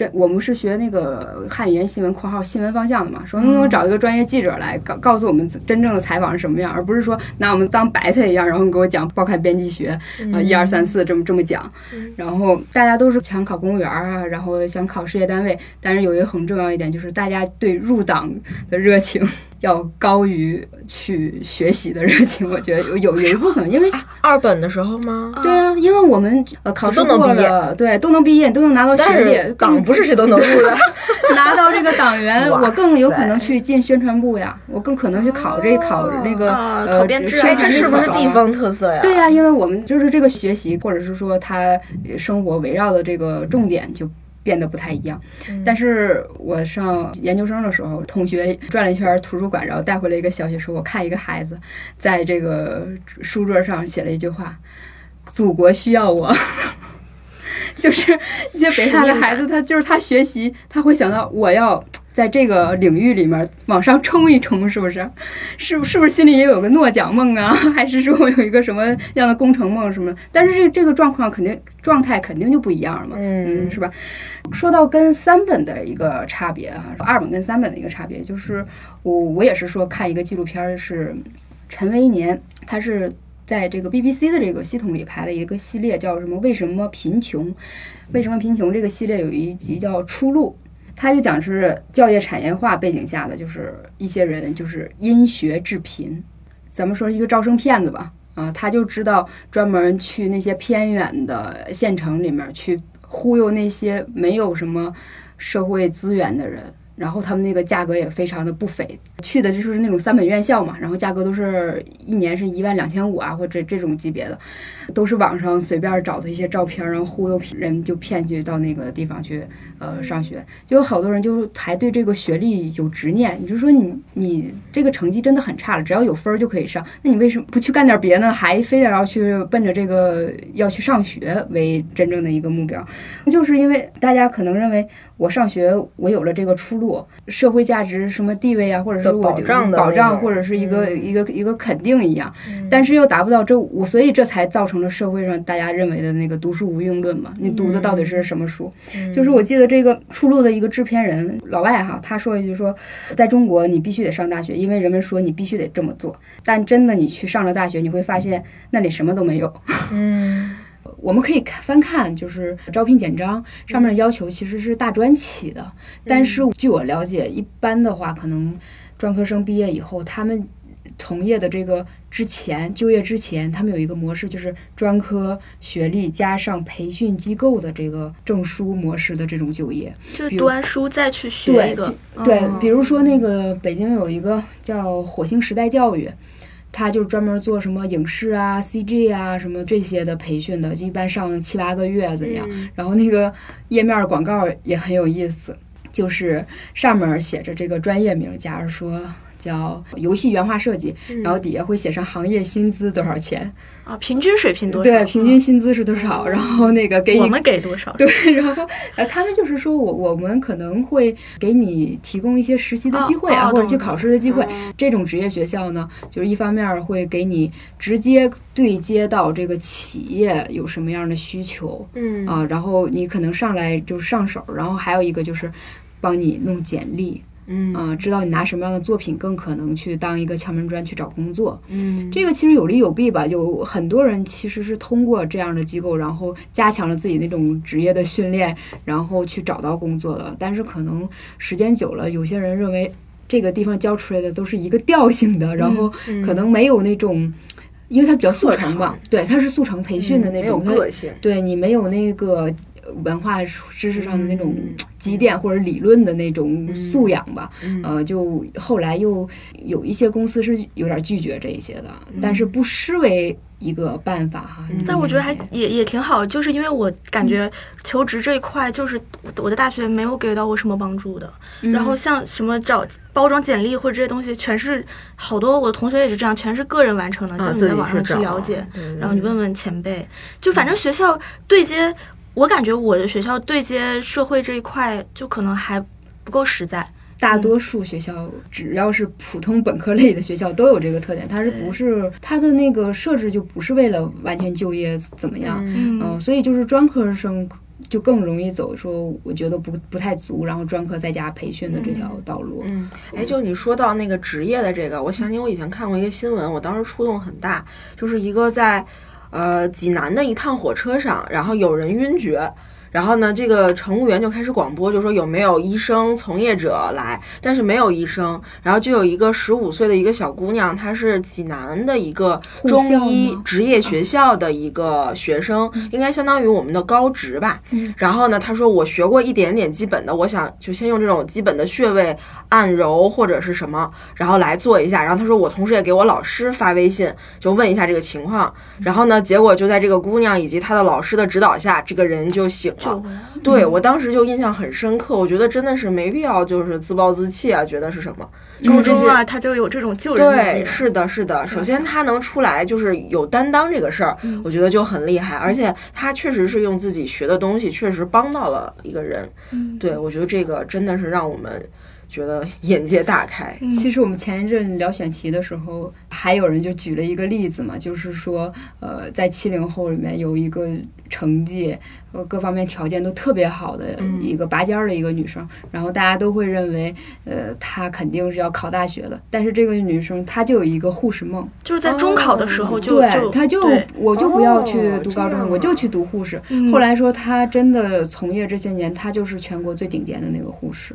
这我们是学那个汉语言新闻（括号新闻方向的嘛），说能不能找一个专业记者来告告诉我们真正的采访是什么样，而不是说拿我们当白菜一样，然后你给我讲报刊编辑学，啊一二三四这么这么讲。然后大家都是想考公务员啊，然后想考事业单位，但是有一个很重要一点就是大家对入党的热情要高于去学习的热情。我觉得 有有有一部分，因为二本的时候吗？对啊，因为我们呃考试都能过毕业了，对，都能毕业，都能拿到但学历，是党不是谁都能入的。拿到这个党员，我更有可能去进宣传部呀，我更可能去考这考那个啊呃考编制啊这是不是地方特色呀？对呀、因为我们就是这个学习，或者是说他生活围绕的这个重点就。变得不太一样，但是我上研究生的时候，同学转了一圈图书馆，然后带回来一个消息，说我看一个孩子在这个书桌上写了一句话：“祖国需要我。”就是一些北大的孩子，他就是他学习，他会想到我要在在这个领域里面往上冲一冲，是不是？是是不是心里也有个诺奖梦啊？还是说有一个什么样的工程梦什么？但是这这个状况肯定状态肯定就不一样了嘛，嗯，是吧？说到跟三本的一个差别哈，二本跟三本的一个差别，就是我我也是说看一个纪录片是陈维年，他是。在这个 BBC 的这个系统里拍了一个系列，叫什么？为什么贫穷？为什么贫穷？这个系列有一集叫《出路》，他就讲是教业产业化背景下的，就是一些人就是因学致贫。咱们说一个招生骗子吧，啊，他就知道专门去那些偏远的县城里面去忽悠那些没有什么社会资源的人。然后他们那个价格也非常的不菲，去的就是那种三本院校嘛，然后价格都是一年是一万两千五啊，或者这种级别的，都是网上随便找的一些照片，然后忽悠人就骗去到那个地方去呃上学，就有好多人就还对这个学历有执念，你就说你你这个成绩真的很差了，只要有分儿就可以上，那你为什么不去干点别的，还非得要去奔着这个要去上学为真正的一个目标？就是因为大家可能认为。我上学，我有了这个出路，社会价值什么地位啊，或者是我保障保障，或者是一个一个一个肯定一样，但是又达不到这我，所以这才造成了社会上大家认为的那个读书无用论嘛。你读的到底是什么书？就是我记得这个出路的一个制片人老外哈，他说一句说，在中国你必须得上大学，因为人们说你必须得这么做，但真的你去上了大学，你会发现那里什么都没有。嗯。我们可以看翻看，就是招聘简章上面的要求其实是大专起的，但是据我了解，一般的话，可能专科生毕业以后，他们从业的这个之前就业之前，他们有一个模式，就是专科学历加上培训机构的这个证书模式的这种就业，就是读完书再去学一个。对，比如说那个北京有一个叫火星时代教育。他就专门做什么影视啊、CG 啊什么这些的培训的，就一般上七八个月怎样？然后那个页面广告也很有意思，就是上面写着这个专业名，假如说。叫游戏原画设计，然后底下会写上行业薪资多少钱啊？平均水平多少？对，平均薪资是多少？然后那个给我们给多少？对，然后呃，他们就是说我我们可能会给你提供一些实习的机会啊，或者去考试的机会。这种职业学校呢，就是一方面会给你直接对接到这个企业有什么样的需求，嗯啊，然后你可能上来就上手，然后还有一个就是帮你弄简历。嗯啊，知道你拿什么样的作品更可能去当一个敲门砖去找工作。嗯，这个其实有利有弊吧。有很多人其实是通过这样的机构，然后加强了自己那种职业的训练，然后去找到工作的。但是可能时间久了，有些人认为这个地方教出来的都是一个调性的，然后可能没有那种，因为它比较速成嘛。对，它是速成培训的那种，个性。对你没有那个。文化知识上的那种积淀或者理论的那种素养吧，呃，就后来又有一些公司是有点拒绝这一些的，但是不失为一个办法哈。但我觉得还也也挺好，就是因为我感觉求职这一块，就是我的大学没有给到我什么帮助的。然后像什么找包装简历或者这些东西，全是好多我的同学也是这样，全是个人完成的，就你在网上去了解，然后你问问前辈，就反正学校对接。我感觉我的学校对接社会这一块就可能还不够实在。大多数学校只要是普通本科类的学校都有这个特点，它是不是它的那个设置就不是为了完全就业怎么样？嗯，所以就是专科生就更容易走说我觉得不不太足，然后专科在家培训的这条道路。嗯，哎，就你说到那个职业的这个，我想起我以前看过一个新闻，我当时触动很大，就是一个在。呃，济南的一趟火车上，然后有人晕厥。然后呢，这个乘务员就开始广播，就说有没有医生从业者来，但是没有医生。然后就有一个十五岁的一个小姑娘，她是济南的一个中医职业学校的一个学生，应该相当于我们的高职吧。然后呢，她说我学过一点点基本的，我想就先用这种基本的穴位按揉或者是什么，然后来做一下。然后她说我同时也给我老师发微信，就问一下这个情况。然后呢，结果就在这个姑娘以及她的老师的指导下，这个人就醒。对我当时就印象很深刻，我觉得真的是没必要就是自暴自弃啊，觉得是什么？初中啊，他就有这种救人对，是的，是的。首先他能出来就是有担当这个事儿，我觉得就很厉害，而且他确实是用自己学的东西，确实帮到了一个人。对，我觉得这个真的是让我们觉得眼界大开。其实我们前一阵聊选题的时候，还有人就举了一个例子嘛，就是说，呃，在七零后里面有一个成绩呃各方面条件都特别好的一个拔尖儿的一个女生，然后大家都会认为，呃，她肯定是要考大学的。但是这个女生她就有一个护士梦，就是在中考的时候就对，就她就我就不要去读高中，我就去读护士。嗯后来说她真的从业这些年，她就是全国最顶尖的那个护士。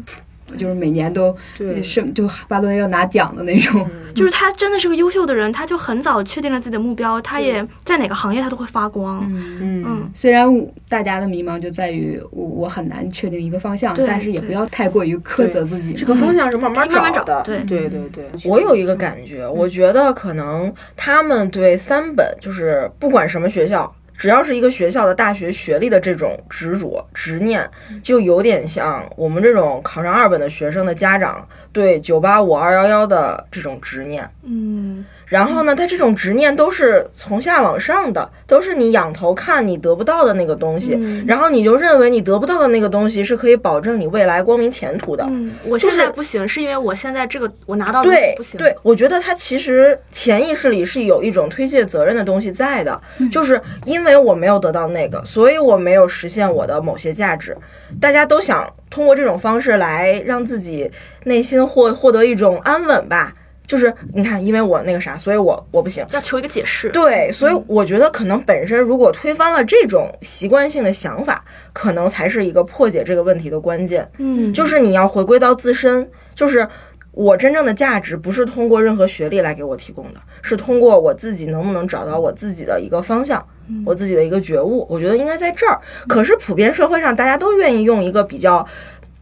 就是每年都对是就巴顿要拿奖的那种，就是他真的是个优秀的人，他就很早确定了自己的目标，他也在哪个行业他都会发光。嗯嗯虽然大家的迷茫就在于我我很难确定一个方向，但是也不要太过于苛责自己。这个方向是慢慢慢慢找的，对对对对。我有一个感觉，我觉得可能他们对三本就是不管什么学校。只要是一个学校的大学学历的这种执着执念，就有点像我们这种考上二本的学生的家长对九八五二幺幺的这种执念。嗯，然后呢，他这种执念都是从下往上的，都是你仰头看你得不到的那个东西，嗯然后你就认为你得不到的那个东西是可以保证你未来光明前途的。嗯，我现在不行，是因为我现在这个我拿到的东西对不行。对，我觉得他其实潜意识里是有一种推卸责任的东西在的，就是因为我没有得到那个，所以我没有实现我的某些价值。大家都想通过这种方式来让自己内心获获得一种安稳吧。就是你看，因为我那个啥，所以我我不行。要求一个解释。对，所以我觉得可能本身如果推翻了这种习惯性的想法，可能才是一个破解这个问题的关键。嗯，就是你要回归到自身，就是我真正的价值不是通过任何学历来给我提供的，是通过我自己能不能找到我自己的一个方向，我自己的一个觉悟。我觉得应该在这儿。可是普遍社会上大家都愿意用一个比较。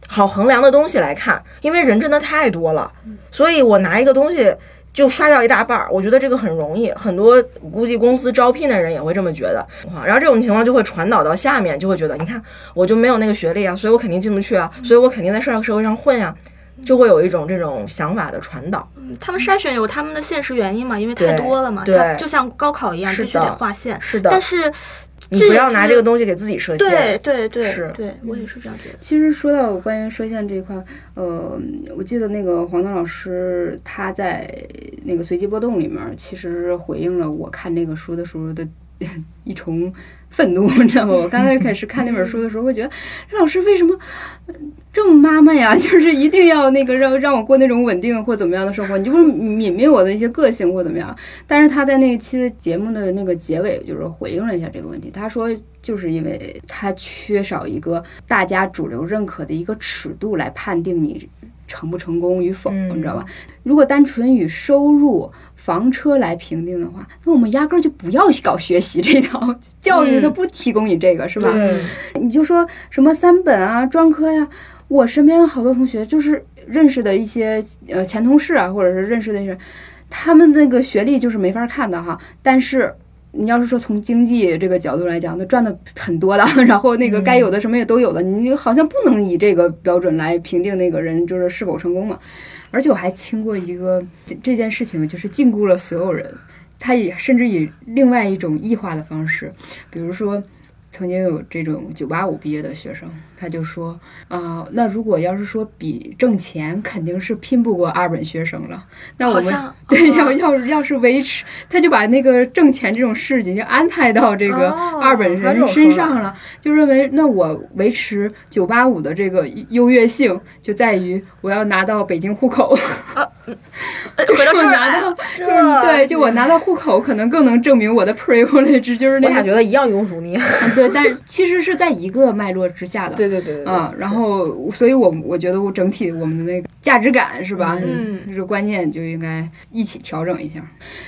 好衡量的东西来看，因为人真的太多了，所以我拿一个东西就刷掉一大半儿，我觉得这个很容易。很多估计公司招聘的人也会这么觉得，然后这种情况就会传导到下面，就会觉得，你看我就没有那个学历啊，所以我肯定进不去啊，所以我肯定在社社会上混呀、就会有一种这种想法的传导。他们筛选有他们的现实原因嘛，因为太多了嘛，对它就像高考一样，必须得划线。是的，但是你不要拿这个东西给自己设限。对对对是对，我也是这样觉得。其实说到关于设限这一块，呃，我记得那个黄东老师他在那个随机波动里面，其实回应了我看那个书的时候的 一重愤怒，你知道吗？我刚开始始看那本书的时候，会觉得这老师为什么这么妈妈呀？就是一定要那个让让我过那种稳定或怎么样的生活，你就是泯灭我的一些个性或怎么样。但是他在那一期的节目的那个结尾，就是回应了一下这个问题。他说，就是因为他缺少一个大家主流认可的一个尺度来判定你成不成功与否，嗯你知道吧？如果单纯以收入、房车来评定的话，那我们压根儿就不要搞学习这套 教育，它不提供你这个，是吧？你就说什么三本啊、专科呀、我身边有好多同学就是认识的一些呃前同事啊，或者是认识的人，他们那个学历就是没法看的哈。但是你要是说从经济这个角度来讲，他赚的很多的，然后那个该有的什么也都有的，你好像不能以这个标准来评定那个人就是是否成功嘛。而且我还听过一个这这件事情，就是禁锢了所有人。他也甚至以另外一种异化的方式，比如说。曾经有这种九八五毕业的学生，他就说啊、那如果要是说比挣钱，肯定是拼不过二本学生了。那我们对哦要要要是维持，他就把那个挣钱这种事情就安排到这个哦二本人身上了，就认为那我维持九八五的这个优越性，就在于我要拿到北京户口。呃回到这 我儿来拿到，对，就我拿到户口，可能更能证明我的 privilege，就是那个俩觉得一样庸俗你。对，但其实是在一个脉络之下的。对对对对对啊，然后，所以我我觉得我整体我们的那个价值感是吧？嗯就是观念就应该一起调整一下。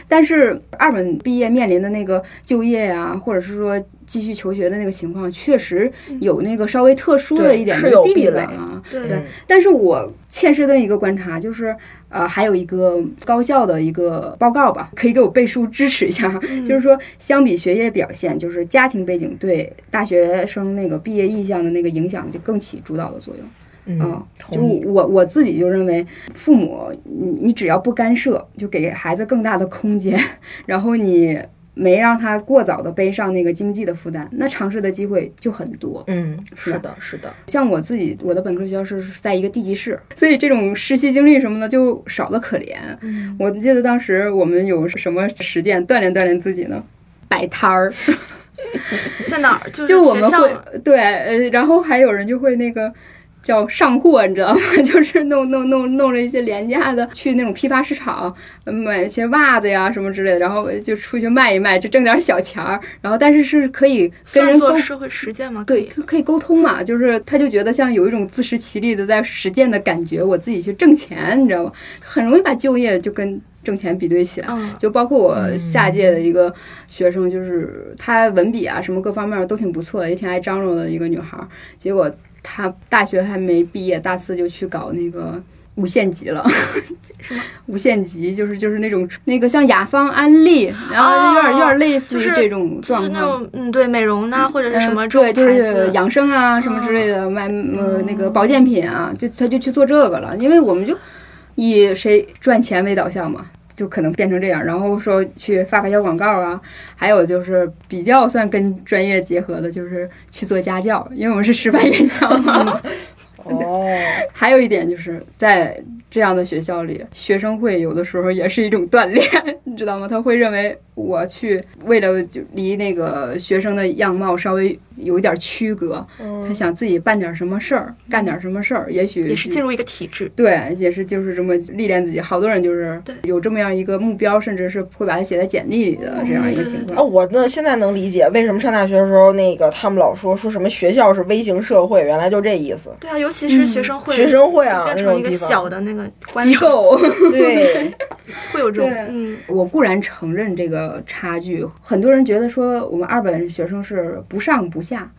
但是二本毕业面临的那个就业呀、或者是说继续求学的那个情况，确实有那个稍微特殊的一点是有壁的地方垒啊。对嗯但是我切身的一个观察就是，呃，还有一个高校的一个报告吧，可以给我背书支持一下。就是说，相比学业表现，就是家庭背景对大学生那个毕业意向的那个影响就更起主导的作用。嗯嗯，就。我我自己就认为，父母你你只要不干涉，就给孩子更大的空间，然后你没让他过早的背上那个经济的负担，那尝试的机会就很多。嗯，是的，是的，像我自己，我的本科学校是在一个地级市，所以这种实习经历什么的就少得可怜。我记得当时我们有什么实践锻炼锻炼自己呢？摆摊儿，在哪儿？就是就我们会对，呃，然后还有人就会那个。叫上货，你知道吗？就是弄弄弄弄了一些廉价的，去那种批发市场呃买一些袜子呀什么之类的，然后就出去卖一卖，就挣点小钱儿。然后但是是可以跟算人沟做社会实践吗？对，可可以沟通嘛，就是他就觉得像有一种自食其力的在实践的感觉，我自己去挣钱，你知道吗？很容易把就业就跟挣钱比对起来。嗯，就包括我下届的一个学生，就是她文笔啊什么各方面都挺不错的，也挺爱张罗的一个女孩儿。结果她大学还没毕业，大四就去搞那个无限极了。什么？无限极就是就是那种那个像雅芳、安利，然后有点、有点类似于这种就是那。种嗯，对美容呐、或者是什么对，就是，养生啊什么之类的，卖呃那个保健品啊，就他就去做这个了，因为我们就以谁赚钱为导向嘛，就可能变成这样。然后说去发发小广告啊，还有就是比较算跟专业结合的，就是去做家教，因为我们是师范院校嘛。哦，还有一点就是在这样的学校里，学生会有的时候也是一种锻炼，你知道吗？他会认为我去为了就离那个学生的样貌稍微有一点区隔，他想自己办点什么事儿，干点什么事儿，也许也是进入一个体制。对，也是就是这么历练自己。好多人就是对。有这么样一个目标，甚至是会把它写在简历里的这样一个情况。哦，我呢现在能理解为什么上大学的时候，那个他们老说说什么学校是微型社会，原来就这意思。对啊，尤其是学生会，学生会啊变成一个小的那个机构，对，会有这种嗯，我固然承认这个差距，很多人觉得说我们二本学生是不上不下，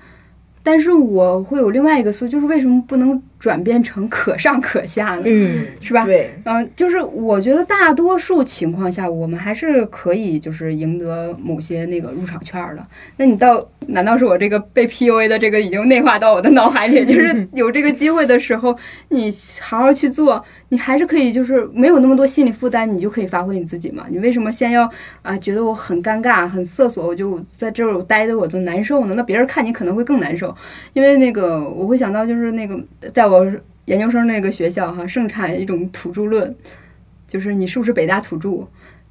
但是我会有另外一个思路，就是为什么不能转变成可上可下呢？嗯，是吧？对，嗯、就是我觉得大多数情况下，我们还是可以就是赢得某些那个入场券儿的。那你到难道是我这个被 PUA 的这个已经内化到我的脑海里？就是 有这个机会的时候，你好好去做，你还是可以就是没有那么多心理负担，你就可以发挥你自己嘛。你为什么先要啊、觉得我很尴尬、很瑟缩，我就在这儿待的我都难受呢？那别人看你可能会更难受，因为那个我会想到就是那个在我研究生那个学校哈，盛产一种土著论，就是你是不是北大土著？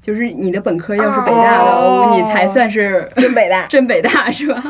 就是你的本科要是北大的，哦你才算是真北大。真北大是吧？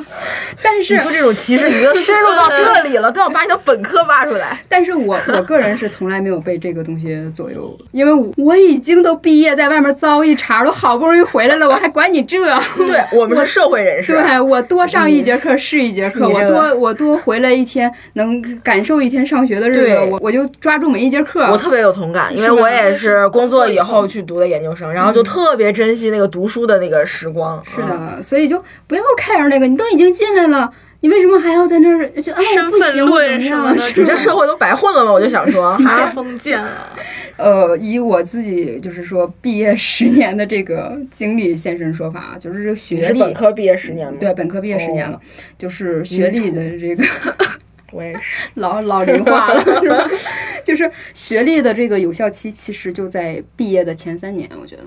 但是你说这种歧视已经深入到这里了，都要把你的本科挖出来。但是我我个人是从来没有被这个东西左右，因为我我已经都毕业，在外面遭一茬，都好不容易回来了，我还管你这？对我们是社会人士，对我多上一节课是一节课，我多我多回来一天，能感受一天上学的日子，我我就抓住每一节课。我特别有同感，因为我也是工作以后去读的研究生，然后就特别珍惜那个读书的那个时光。是的，所以就不要 care 那个，你都已经进来了，你为什么还要在那儿就啊我身份论？什么的你这社会都白混了吗？我就想说，太封建了。呃，以我自己就是说毕业十年的这个经历现身说法，就是这个学历是本科毕业十年吗？对，本科毕业十年了，就是学历的这个 我也是。老老龄化了，是吧？就是学历的这个有效期其实就在毕业的前三年，我觉得，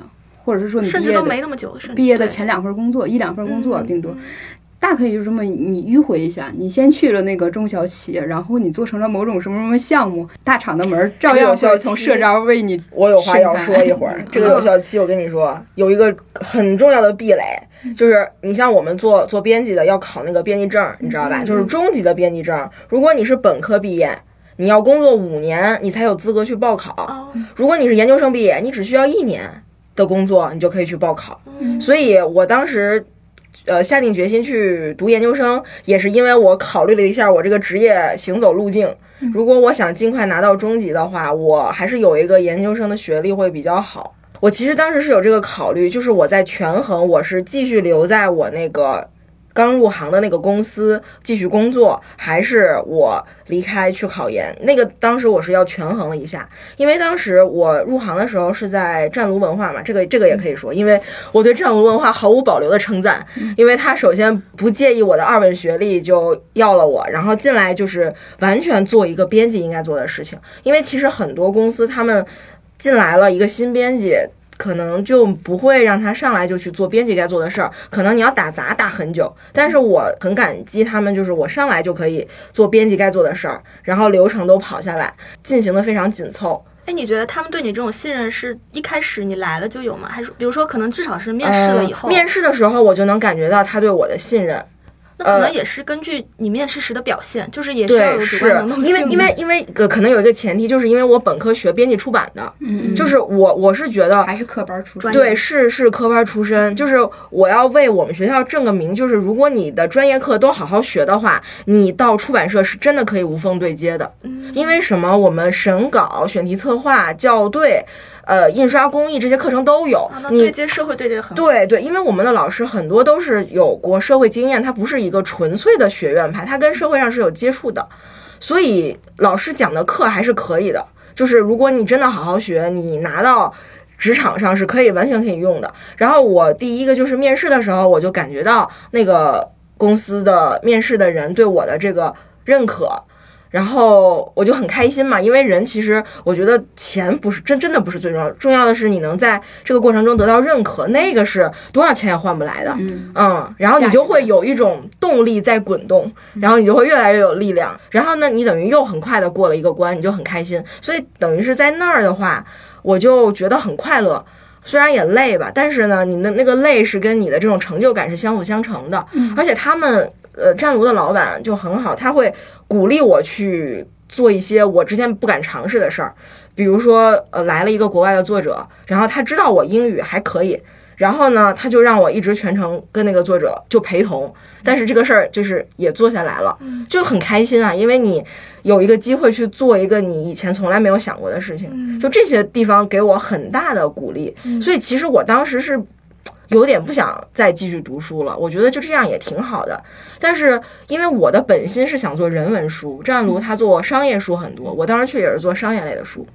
或者是说你甚至都毕业的没那么久，毕业的前两份工作，一两份工作嗯顶多。大可以就这么你迂回一下，你先去了那个中小企业，然后你做成了某种什么什么项目，大厂的门儿照样这个有效会从期社招为你我有话要说一会儿。这个有效期，我跟你说，有一个很重要的壁垒，就是你像我们做做编辑的，要考那个编辑证，你知道吧？就是中级的编辑证。如果你是本科毕业，你要工作五年，你才有资格去报考。哦，如果你是研究生毕业，你只需要一年的工作，你就可以去报考。嗯所以我当时。呃，下定决心去读研究生，也是因为我考虑了一下我这个职业行走路径。如果我想尽快拿到中级的话，我还是有一个研究生的学历会比较好。我其实当时是有这个考虑，就是我在权衡我是继续留在我那个刚入行的那个公司继续工作，还是我离开去考研。那个当时我是要权衡了一下，因为当时我入行的时候是在湛卢文化嘛，这个这个也可以说，因为我对湛卢文化毫无保留的称赞，因为他首先不介意我的二本学历就要了我，然后进来就是完全做一个编辑应该做的事情，因为其实很多公司他们进来了一个新编辑。可能就不会让他上来就去做编辑该做的事儿，可能你要打杂打很久。但是我很感激他们，就是我上来就可以做编辑该做的事儿，然后流程都跑下来，进行的非常紧凑。哎，你觉得他们对你这种信任是一开始你来了就有吗？还是比如说可能至少是面试了以后？面试的时候我就能感觉到他对我的信任。那可能也是根据你面试时的表现，就是也需要有主观能动性。因为因为因为呃，可能有一个前提，就是因为我本科学编辑出版的，嗯，就是我我是觉得还是科班出身，对，是是科班出身，就是我要为我们学校证个名，就是如果你的专业课都好好学的话，你到出版社是真的可以无缝对接的。嗯，因为什么？我们审稿、选题策划、校对。呃，印刷工艺这些课程都有，你对接社会对接很好。对对，因为我们的老师很多都是有过社会经验，他不是一个纯粹的学院派，他跟社会上是有接触的，所以老师讲的课还是可以的。就是如果你真的好好学，你拿到职场上是可以完全可以用的。然后我第一个就是面试的时候，我就感觉到那个公司的面试的人对我的这个认可。然后我就很开心嘛，因为人其实我觉得钱不是真真的不是最重要，重要的是你能在这个过程中得到认可，那个是多少钱也换不来的。嗯，然后你就会有一种动力在滚动，然后你就会越来越有力量。然后呢，你等于又很快的过了一个关，你就很开心。所以等于是在那儿的话，我就觉得很快乐，虽然也累吧，但是呢，你的那个累是跟你的这种成就感是相辅相成的。而且他们。呃，湛卢的老板就很好，他会鼓励我去做一些我之前不敢尝试的事儿，比如说，呃，来了一个国外的作者，然后他知道我英语还可以，然后呢，他就让我一直全程跟那个作者就陪同，但是这个事儿就是也做下来了，就很开心啊，因为你有一个机会去做一个你以前从来没有想过的事情，就这些地方给我很大的鼓励，所以其实我当时是。有点不想再继续读书了，我觉得就这样也挺好的。但是因为我的本心是想做人文书，湛卢他做商业书很多，我当时去也是做商业类的书，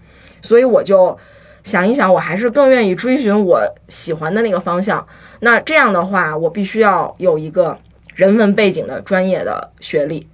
所以我就想一想，我还是更愿意追寻我喜欢的那个方向。那这样的话，我必须要有一个人文背景的专业的学历。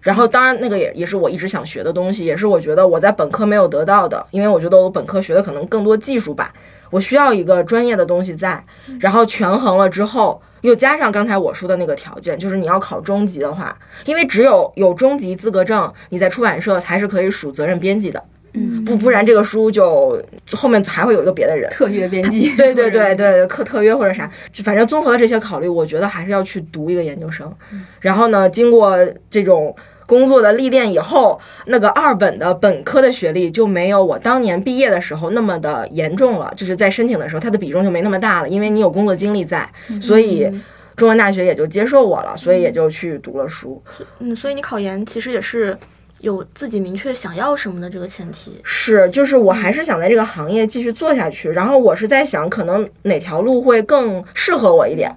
然后当然那个也也是我一直想学的东西，也是我觉得我在本科没有得到的，因为我觉得我本科学的可能更多技术吧。我需要一个专业的东西在，然后权衡了之后，又加上刚才我说的那个条件，就是你要考中级的话，因为只有有中级资格证，你在出版社才是可以属责任编辑的。嗯，不不然这个书就后面还会有一个别的人特约编辑。对对对 对，特特约或者啥，反正综合了这些考虑，我觉得还是要去读一个研究生。然后呢，经过这种。工作的历练以后，那个二本的本科的学历就没有我当年毕业的时候那么的严重了，就是在申请的时候，它的比重就没那么大了，因为你有工作经历在，所以中文大学也就接受我了，所以也就去读了书。嗯，所以你考研其实也是有自己明确想要什么的这个前提。是，就是我还是想在这个行业继续做下去，然后我是在想，可能哪条路会更适合我一点，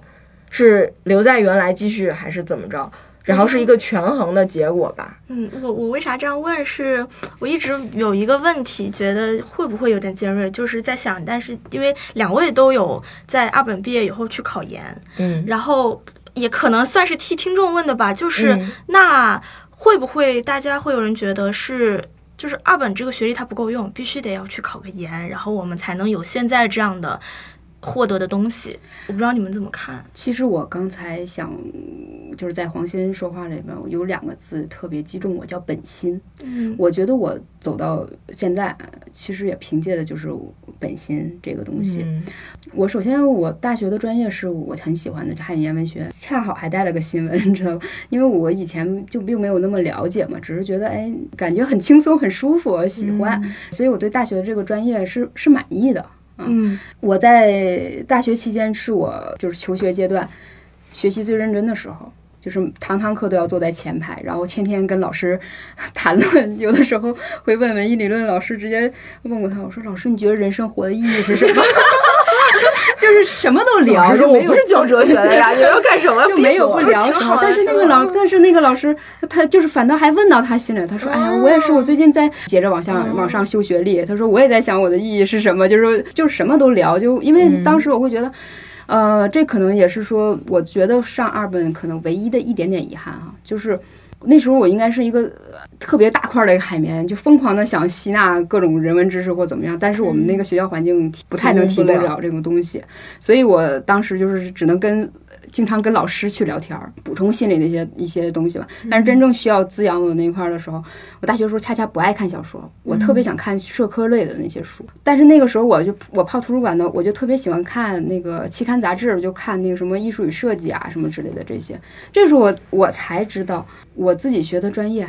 是留在原来继续，还是怎么着？然后是一个权衡的结果吧。嗯，我我为啥这样问？是我一直有一个问题，觉得会不会有点尖锐，就是在想，但是因为两位都有在二本毕业以后去考研，嗯，然后也可能算是替听众问的吧，就是那会不会大家会有人觉得是，就是二本这个学历它不够用，必须得要去考个研，然后我们才能有现在这样的。获得的东西，我不知道你们怎么看。其实我刚才想，就是在黄欣说话里面有两个字特别击中我，叫本心。嗯，我觉得我走到现在，其实也凭借的就是本心这个东西。我首先，我大学的专业是我很喜欢的，就汉语言文学，恰好还带了个新闻，你知道吗？因为我以前就并没有那么了解嘛，只是觉得哎，感觉很轻松、很舒服，喜欢，所以我对大学的这个专业是是满意的。嗯，我在大学期间是我就是求学阶段学习最认真的时候，就是堂堂课都要坐在前排，然后天天跟老师谈论，有的时候会问文艺理论老师，直接问过他，我说老师，你觉得人生活的意义是什么？就是什么都聊，就没有不是教哲学的呀，你要干什么？就没有不聊什么。但是那个老，但是那个老师，他就是反倒还问到他心里，他说：“哎呀，我也是，我最近在接着往下往上修学历。”他说：“我也在想我的意义是什么，就是说，就是什么都聊。就因为当时我会觉得，呃，这可能也是说，我觉得上二本可能唯一的一点点遗憾啊，就是那时候我应该是一个呃特别大块儿的一个海绵，就疯狂的想吸纳各种人文知识或怎么样，但是我们那个学校环境不太能提供了了这种东西，所以我当时就是只能跟。经常跟老师去聊天儿，补充心里的一些一些东西吧。但是真正需要滋养我那一块儿的时候，我大学时候恰恰不爱看小说，我特别想看社科类的那些书。但是那个时候我就我泡图书馆呢，我就特别喜欢看那个期刊杂志，就看那个什么艺术与设计啊什么之类的这些。这时候我我才知道，我自己学的专业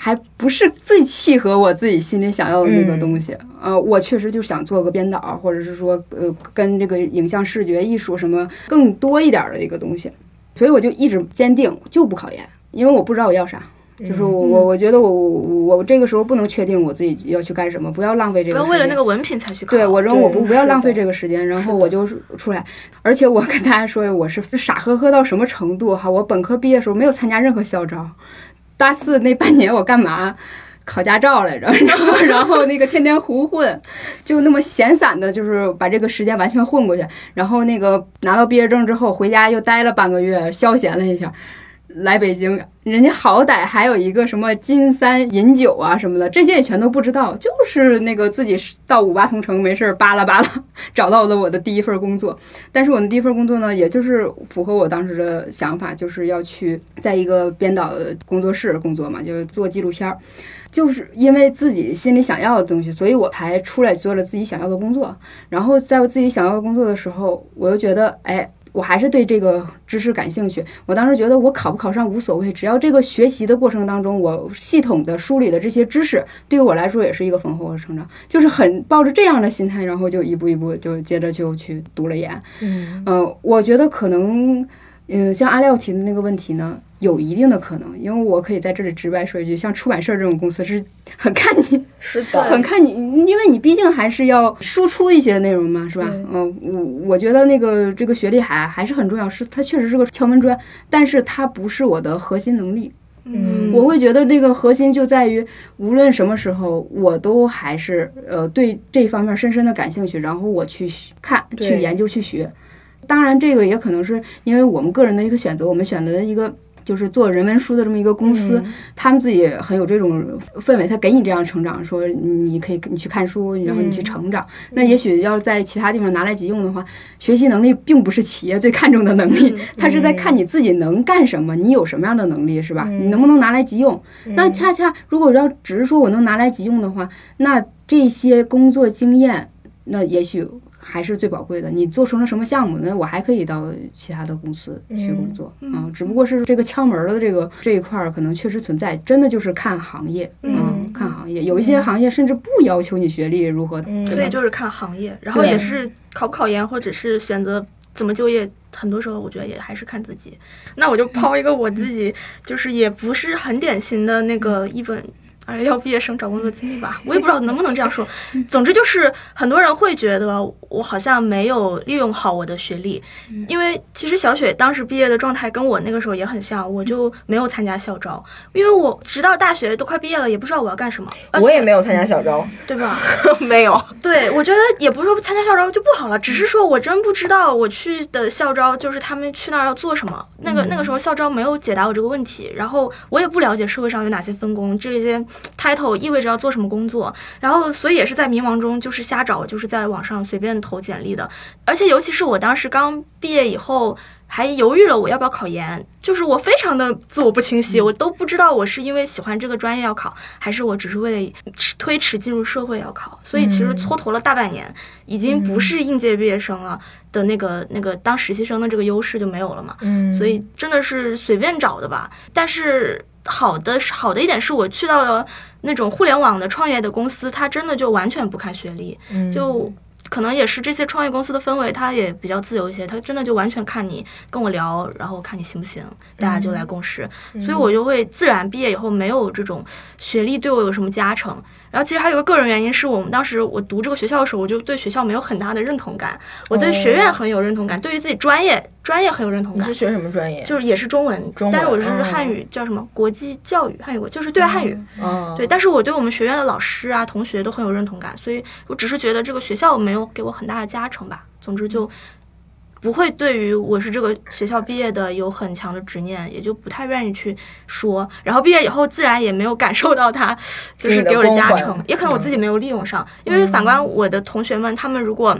还不是最契合我自己心里想要的那个东西。呃，我确实就想做个编导，或者是说呃跟这个影像视觉艺术什么更多一点儿的一个东西。所以我就一直坚定就不考研，因为我不知道我要啥。就是我我我觉得我我我这个时候不能确定我自己要去干什么，不要浪费这个时间。要为了那个文凭才去考。对我认为我不不要浪费这个时间，然后我就出来。而且我跟大家说，我是傻呵呵到什么程度哈？我本科毕业的时候没有参加任何校招，大四那半年我干嘛？考驾照来着，然后 然后那个天天胡混，就那么闲散的，就是把这个时间完全混过去。然后那个拿到毕业证之后，回家又待了半个月，消闲了一下。来北京，人家好歹还有一个什么金三饮酒啊什么的，这些也全都不知道，就是那个自己到五八同城没事儿扒拉扒拉，找到了我的第一份工作。但是我的第一份工作呢，也就是符合我当时的想法，就是要去在一个编导的工作室工作嘛，就是做纪录片儿。就是因为自己心里想要的东西，所以我才出来做了自己想要的工作。然后在我自己想要的工作的时候，我又觉得，哎，我还是对这个知识感兴趣。我当时觉得我考不考上无所谓，只要这个学习的过程当中，我系统的梳理了这些知识，对于我来说也是一个丰厚的成长。就是很抱着这样的心态，然后就一步一步就接着就去读了研。嗯呃，我觉得可能，嗯，像阿廖提的那个问题呢，有一定的可能，因为我可以在这里直白说一句，像出版社这种公司是 很看你，是的，很看你，因为你毕竟还是要输出一些内容嘛，是吧？嗯，我我觉得那个这个学历还还是很重要，是它确实是个敲门砖，但是它不是我的核心能力。嗯我会觉得那个核心就在于，无论什么时候，我都还是呃对这方面深深的感兴趣，然后我去学看、去研究、去学。当然，这个也可能是因为我们个人的一个选择，我们选择的一个就是做人文书的这么一个公司，嗯他们自己很有这种氛围，他给你这样成长，说你可以你去看书，然后你去嗯成长。那也许要是在其他地方拿来即用的话，学习能力并不是企业最看重的能力，他是在看你自己能干什么，你有什么样的能力，是吧？嗯你能不能拿来即用？那恰恰如果要只是说我能拿来即用的话，那这些工作经验，那也许。还是最宝贵的。你做成了什么项目，那我还可以到其他的公司去工作嗯啊、只不过是这个敲门儿的这个这一块儿可能确实存在，真的就是看行业，嗯看行业。有一些行业甚至不要求你学历如何，嗯？所以就是看行业，然后也是考不考研，或者是选择怎么就业，很多时候我觉得也还是看自己。那我就抛一个我自己，就是也不是很典型的那个一本。二幺幺毕业生找工作经历吧，我也不知道能不能这样说。总之就是很多人会觉得我好像没有利用好我的学历，因为其实小雪当时毕业的状态跟我那个时候也很像，我就没有参加校招，因为我直到大学都快毕业了，也不知道我要干什么。我也没有参加校招，对吧？没有。对，我觉得也不是说参加校招就不好了，只是说我真不知道我去的校招就是他们去那儿要做什么。那个那个时候校招没有解答我这个问题，然后我也不了解社会上有哪些分工，这些 title 意味着要做什么工作，然后所以也是在迷茫中就是瞎找，就是在网上随便投简历的。而且尤其是我当时刚毕业以后。还犹豫了我要不要考研，就是我非常的自我不清晰，我都不知道我是因为喜欢这个专业要考，还是我只是为了推迟进入社会要考。所以其实蹉跎了大半年，已经不是应届毕业生了的那个那个当实习生的这个优势就没有了嘛。嗯所以真的是随便找的吧。但是好的是好的一点是我去到了那种互联网的创业的公司，它真的就完全不看学历，嗯就。可能也是这些创业公司的氛围，它也比较自由一些。它真的就完全看你跟我聊，然后看你行不行，大家就来共识。所以我就会自然毕业以后没有这种学历对我有什么加成。然后其实还有一个个人原因是我们当时我读这个学校的时候，我就对学校没有很大的认同感，我对学院很有认同感，对于自己专业专业很有认同感你是。学什么专业？就是也是中文，中文但是我是嗯汉语，叫什么国际教育汉语国，就是对外汉语。嗯，对，但是我对我们学院的老师啊、同学都很有认同感，所以我只是觉得这个学校没有给我很大的加成吧。总之就不会对于我是这个学校毕业的有很强的执念，也就不太愿意去说。然后毕业以后，自然也没有感受到他 就是给我的加成，也可能我自己没有利用上。因为反观我的同学们，他们如果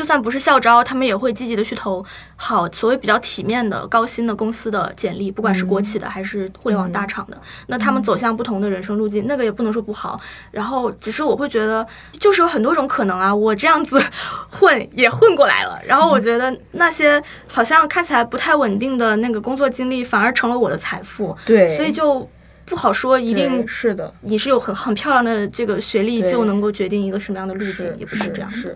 就算不是校招，他们也会积极的去投好所谓比较体面的高薪的公司的简历，不管是国企的还是互联网大厂的。那他们走向不同的人生路径，那个也不能说不好。然后只是我会觉得，就是有很多种可能啊。我这样子 混也混过来了。然后我觉得那些好像看起来不太稳定的那个工作经历，反而成了我的财富。对，所以就不好说一定是的。你是有很很漂亮的这个学历，就能够决定一个什么样的路径，也不是这样的。是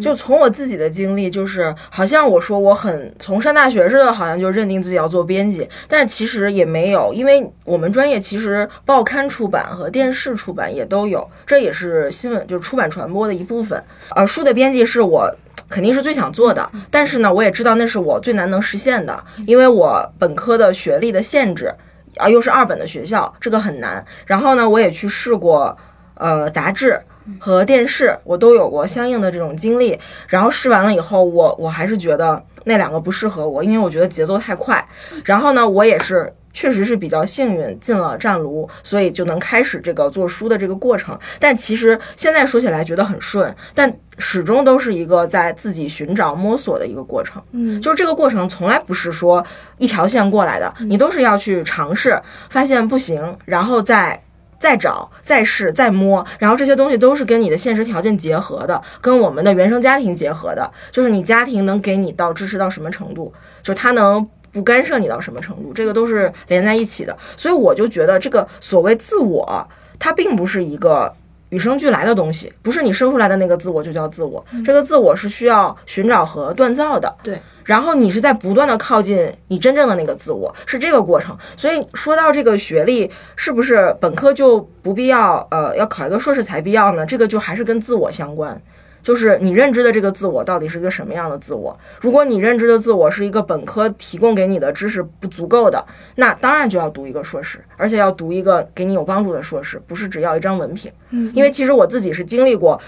就从我自己的经历，就是好像我说我很从上大学似的，好像就认定自己要做编辑，但其实也没有，因为我们专业其实报刊出版和电视出版也都有，这也是新闻就是出版传播的一部分。呃，书的编辑是我。肯定是最想做的，但是呢，我也知道那是我最难能实现的，因为我本科的学历的限制，啊，又是二本的学校，这个很难。然后呢，我也去试过，呃，杂志。和电视，我都有过相应的这种经历。然后试完了以后，我我还是觉得那两个不适合我，因为我觉得节奏太快。然后呢，我也是确实是比较幸运进了湛炉，所以就能开始这个做书的这个过程。但其实现在说起来觉得很顺，但始终都是一个在自己寻找摸索的一个过程。嗯，就是这个过程从来不是说一条线过来的，你都是要去尝试，发现不行，然后再。再找、再试、再摸，然后这些东西都是跟你的现实条件结合的，跟我们的原生家庭结合的，就是你家庭能给你到支持到什么程度，就他能不干涉你到什么程度，这个都是连在一起的。所以我就觉得这个所谓自我，它并不是一个与生俱来的东西，不是你生出来的那个自我就叫自我，这个自我是需要寻找和锻造的。对。然后你是在不断的靠近你真正的那个自我，是这个过程。所以说到这个学历，是不是本科就不必要？呃，要考一个硕士才必要呢？这个就还是跟自我相关，就是你认知的这个自我到底是一个什么样的自我。如果你认知的自我是一个本科提供给你的知识不足够的，那当然就要读一个硕士，而且要读一个给你有帮助的硕士，不是只要一张文凭。嗯，因为其实我自己是经历过。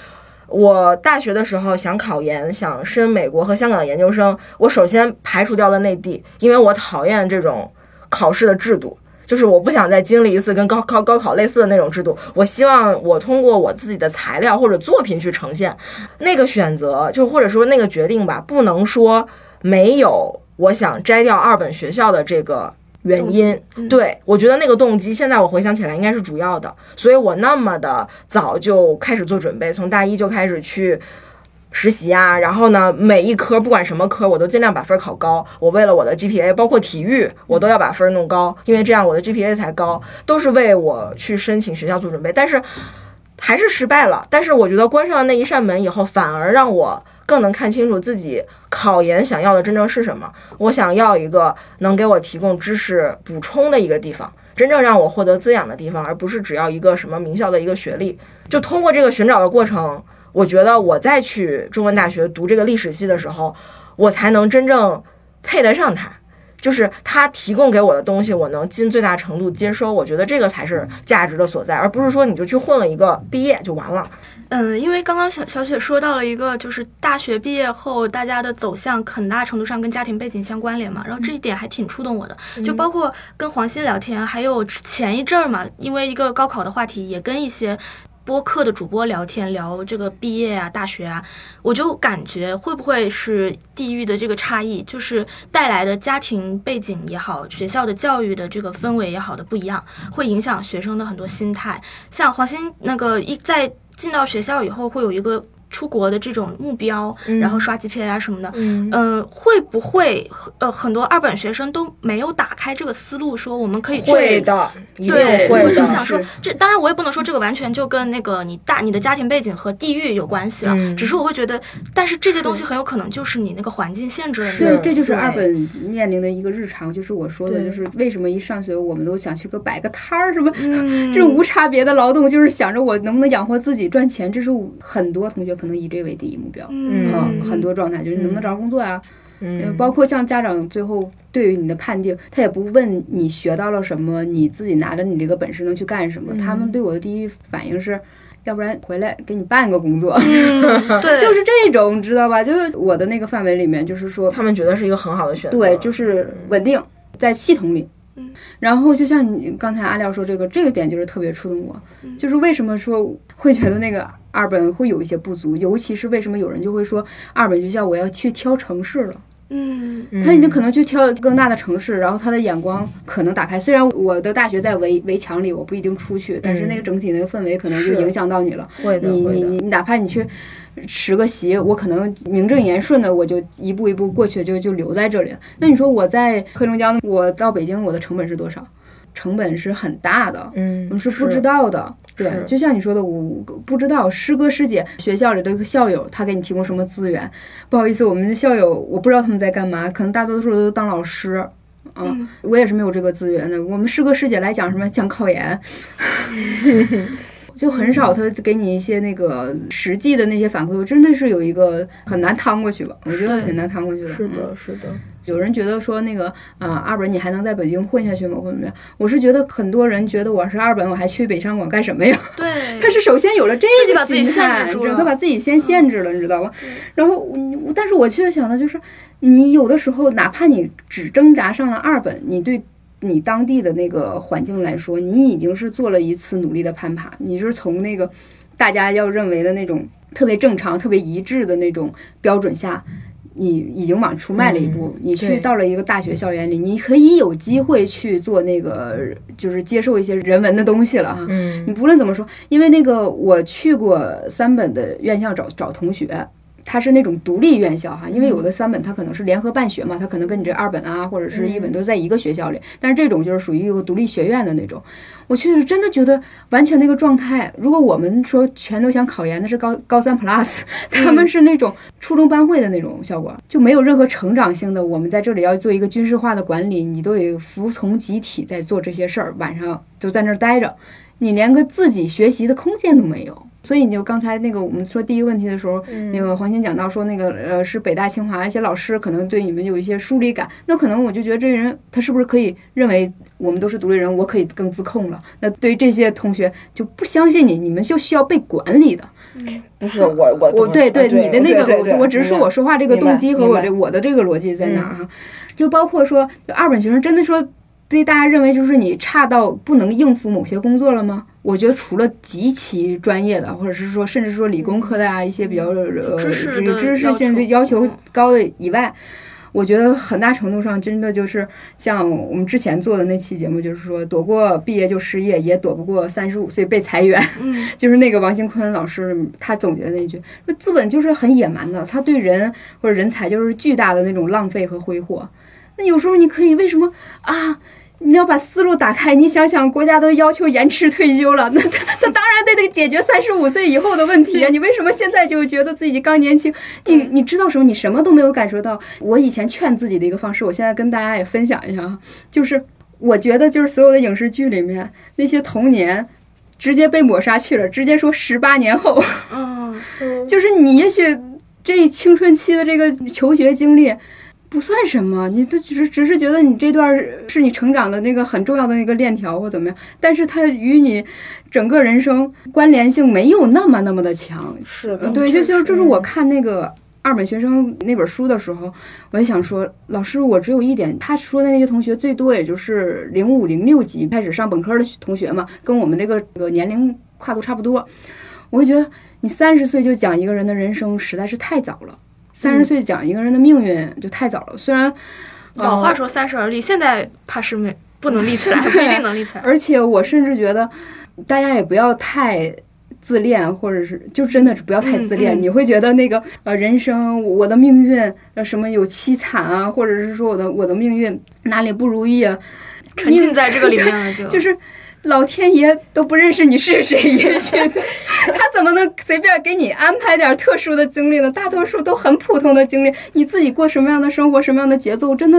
我大学的时候想考研，想申美国和香港的研究生，我首先排除掉了内地，因为我讨厌这种考试的制度，就是我不想再经历一次跟高考高考类似的那种制度。我希望我通过我自己的材料或者作品去呈现那个选择，就或者说那个决定吧，不能说没有我想摘掉二本学校的这个。原因，对我觉得那个动机，现在我回想起来应该是主要的，所以我那么的早就开始做准备，从大一就开始去实习啊，然后呢，每一科不管什么科，我都尽量把分考高。我为了我的 GPA，包括体育，我都要把分弄高，因为这样我的 GPA 才高，都是为我去申请学校做准备。但是还是失败了。但是我觉得关上了那一扇门以后，反而让我。更能看清楚自己考研想要的真正是什么。我想要一个能给我提供知识补充的一个地方，真正让我获得滋养的地方，而不是只要一个什么名校的一个学历。就通过这个寻找的过程，我觉得我再去中文大学读这个历史系的时候，我才能真正配得上它。就是他提供给我的东西，我能尽最大程度接收。我觉得这个才是价值的所在，而不是说你就去混了一个毕业就完了。嗯，因为刚刚小小雪说到了一个，就是大学毕业后大家的走向很大程度上跟家庭背景相关联嘛，然后这一点还挺触动我的。就包括跟黄鑫聊天，还有前一阵儿嘛，因为一个高考的话题，也跟一些。播客的主播聊天聊这个毕业啊、大学啊，我就感觉会不会是地域的这个差异，就是带来的家庭背景也好，学校的教育的这个氛围也好的不一样，会影响学生的很多心态。像黄鑫那个一在进到学校以后，会有一个。出国的这种目标，然后刷 GPA 啊什么的，嗯，会不会呃很多二本学生都没有打开这个思路，说我们可以会的，对，我就想说，这当然我也不能说这个完全就跟那个你大你的家庭背景和地域有关系了，只是我会觉得，但是这些东西很有可能就是你那个环境限制了。对，这就是二本面临的一个日常，就是我说的，就是为什么一上学我们都想去个摆个摊儿什么，这种无差别的劳动，就是想着我能不能养活自己赚钱，这是很多同学。可能以这为第一目标，嗯，很多状态就是你能不能找着工作啊，嗯，包括像家长最后对于你的判定，他也不问你学到了什么，你自己拿着你这个本事能去干什么，他们对我的第一反应是，要不然回来给你办个工作，嗯，对，就是这种，知道吧？就是我的那个范围里面，就是说，他们觉得是一个很好的选择。对，就是稳定在系统里。嗯，然后就像你刚才阿廖说这个，这个点就是特别触动我，就是为什么说会觉得那个二本会有一些不足，尤其是为什么有人就会说二本学校我要去挑城市了。嗯嗯他已经可能去挑更大的城市，然后他的眼光可能打开。虽然我的大学在围围墙里，我不一定出去，但是那个整体那个氛围可能就影响到你了。你你你哪怕你去实个习，我可能名正言顺的我就一步一步过去，就就留在这里了。那你说我在黑龙江，我到北京，我的成本是多少？成本是很大的，嗯，我们是不知道的。对，就像你说的，我不知道师哥师姐学校里的一个校友，他给你提供什么资源？不好意思，我们的校友我不知道他们在干嘛，可能大多数都当老师。嗯，我也是没有这个资源的。我们师哥师姐来讲什么讲考研，就很少他给你一些那个实际的那些反馈，我真的是有一个很难趟过去吧？我觉得挺难趟过去的。嗯是的，是的。有人觉得说那个啊、二本你还能在北京混下去吗？或者怎么样？我是觉得很多人觉得我是二本，我还去北上广干什么呀？对，他是首先有了这个自己把自己心态，他把自己先限制了，你知道吧？然后我，但是我其实想的就是，你有的时候哪怕你只挣扎上了二本，你对。你当地的那个环境来说，你已经是做了一次努力的攀爬，你是从那个大家要认为的那种特别正常、特别一致的那种标准下，你已经往出迈了一步。你去到了一个大学校园里，你可以有机会去做那个，就是接受一些人文的东西了哈。嗯你不论怎么说，因为那个我去过三本的院校找找同学，他是那种独立院校哈，因为有的三本它可能是联合办学嘛，它可能跟你这二本啊或者是一本都在一个学校里，但是这种就是属于一个独立学院的那种。我去真的觉得完全那个状态，如果我们说全都想考研，的是高高三 plus，他们是那种初中班会的那种效果，就没有任何成长性的。我们在这里要做一个军事化的管理，你都得服从集体在做这些事儿，晚上就在那儿待着。你连个自己学习的空间都没有。所以你就刚才那个我们说第一个问题的时候，那个黄鑫讲到说那个呃是北大清华一些老师可能对你们有一些疏离感，那可能我就觉得这人他是不是可以认为我们都是独立人，我可以更自控了？那对于这些同学就不相信你，你们就需要被管理的。不是我我我对对你的那个我我只是说我说话这个动机和我这我的这个逻辑在哪儿哈？就包括说就二本学生真的说被大家认为就是你差到不能应付某些工作了吗？我觉得除了极其专业的，或者是说甚至说理工科的啊一些比较呃知识这个的知识性要求要求嗯高的以外。我觉得很大程度上，真的就是像我们之前做的那期节目，就是说躲过毕业就失业，也躲不过三十五岁被裁员。嗯，就是那个王兴坤老师他总结的那句，说资本就是很野蛮的，他对人或者人才就是巨大的那种浪费和挥霍。那有时候你可以为什么啊？你要把思路打开，你想想，国家都要求延迟退休了，那他他当然得得解决三十五岁以后的问题啊！你为什么现在就觉得自己刚年轻？你你知道什么？你什么都没有感受到。我以前劝自己的一个方式，我现在跟大家也分享一下啊，就是我觉得就是所有的影视剧里面那些童年直接被抹杀去了，直接说十八年后，嗯，就是你也许这青春期的这个求学经历不算什么，你都只是只是觉得你这段儿是你成长的那个很重要的那个链条或怎么样，但是它与你整个人生关联性没有那么那么的强。是的，对，就就是就是我看那个。二本学生那本书的时候，我也想说，老师，我只有一点，他说的那些同学最多也就是零五零六级开始上本科的同学嘛，跟我们这个这个年龄跨度差不多。我会觉得你三十岁就讲一个人的人生实在是太早了，三十岁讲一个人的命运就太早了。虽然老话说三十而立，现在怕是没不能立起来，不一定能立起来。而且我甚至觉得，大家也不要太自恋，或者是就真的是不要太自恋。嗯嗯你会觉得那个呃，人生我的命运呃什么有凄惨啊，或者是说我的我的命运哪里不如意啊，沉浸在这个里面了 就，就是。老天爷都不认识你是谁，也许 他怎么能随便给你安排点特殊的经历呢？大多数都很普通的经历，你自己过什么样的生活，什么样的节奏，真的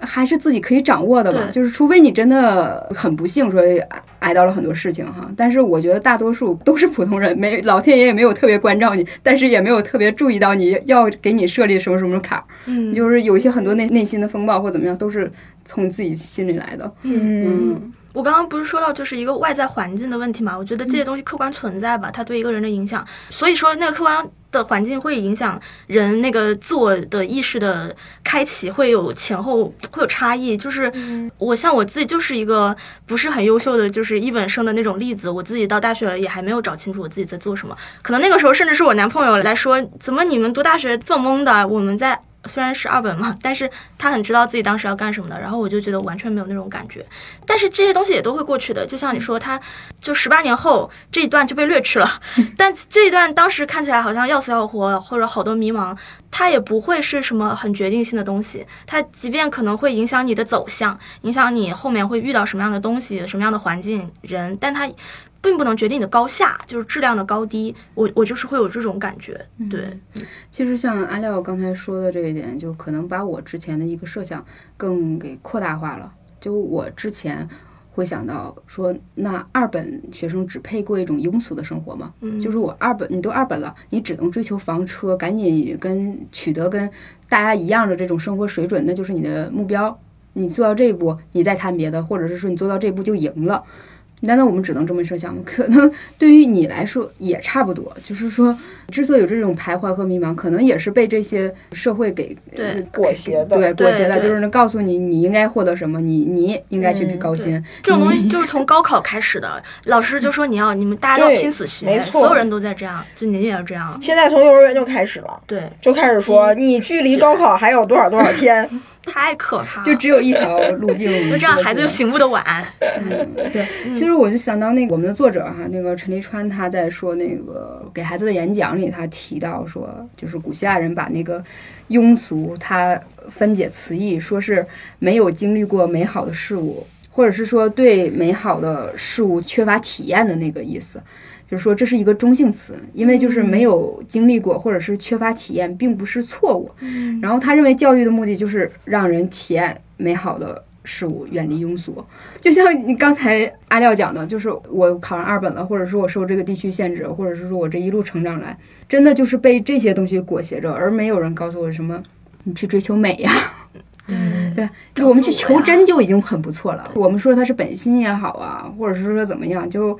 还是自己可以掌握的吧？就是除非你真的很不幸，说挨挨到了很多事情哈。但是我觉得大多数都是普通人，没老天爷也没有特别关照你，但是也没有特别注意到你要给你设立什么什么坎儿，嗯，就是有一些很多内内心的风暴或怎么样，都是从自己心里来的。嗯，嗯我刚刚不是说到就是一个外在环境的问题嘛？我觉得这些东西客观存在吧，它对一个人的影响，所以说那个客观的环境会影响人那个自我的意识的开启，会有前后会有差异。就是我像我自己就是一个不是很优秀的，就是一本生的那种例子。我自己到大学了也还没有找清楚我自己在做什么，可能那个时候甚至是我男朋友来说，怎么你们读大学这么懵的？我们在。虽然是二本嘛，但是他很知道自己当时要干什么的，然后我就觉得完全没有那种感觉。但是这些东西也都会过去的，就像你说，他就十八年后这一段就被略去了，但这一段当时看起来好像要死要活，或者好多迷茫，它也不会是什么很决定性的东西。它即便可能会影响你的走向，影响你后面会遇到什么样的东西、什么样的环境、人，但它。并不能决定你的高下，就是质量的高低。我我就是会有这种感觉。对，其实像阿廖刚才说的这一点，就可能把我之前的一个设想更给扩大化了。就我之前会想到说，那二本学生只配过一种庸俗的生活吗？嗯，就是我二本，你都二本了，你只能追求房车，赶紧跟取得跟大家一样的这种生活水准，那就是你的目标。你做到这一步，你再谈别的，或者是说你做到这一步就赢了。难道我们只能这么设想吗？可能对于你来说也差不多。就是说，之所以有这种徘徊和迷茫，可能也是被这些社会给对裹挟的。对，裹挟的，就是能告诉你你应该获得什么，你你应该去高薪。这种东西就是从高考开始的，老师就说你要你们大家都拼死学，没错，所有人都在这样，就你也要这样。现在从幼儿园就开始了，对，就开始说你距离高考还有多少多少天。太可怕，就只有一条路径，就这样孩子就醒悟的晚。嗯，对，其实我就想到那个我们的作者哈，那个陈立川他在说那个给孩子的演讲里，他提到说，就是古希腊人把那个庸俗他分解词义，说是没有经历过美好的事物，或者是说对美好的事物缺乏体验的那个意思。就是说这是一个中性词，因为就是没有经历过或者是缺乏体验，并不是错误。然后他认为教育的目的就是让人体验美好的事物，远离庸俗。就像你刚才阿廖讲的，就是我考上二本了，或者说我受这个地区限制，或者是说我这一路成长来，真的就是被这些东西裹挟着，而没有人告诉我什么，你去追求美呀。对，就我们去求真就已经很不错了。我们说他是本心也好啊，或者是说怎么样就。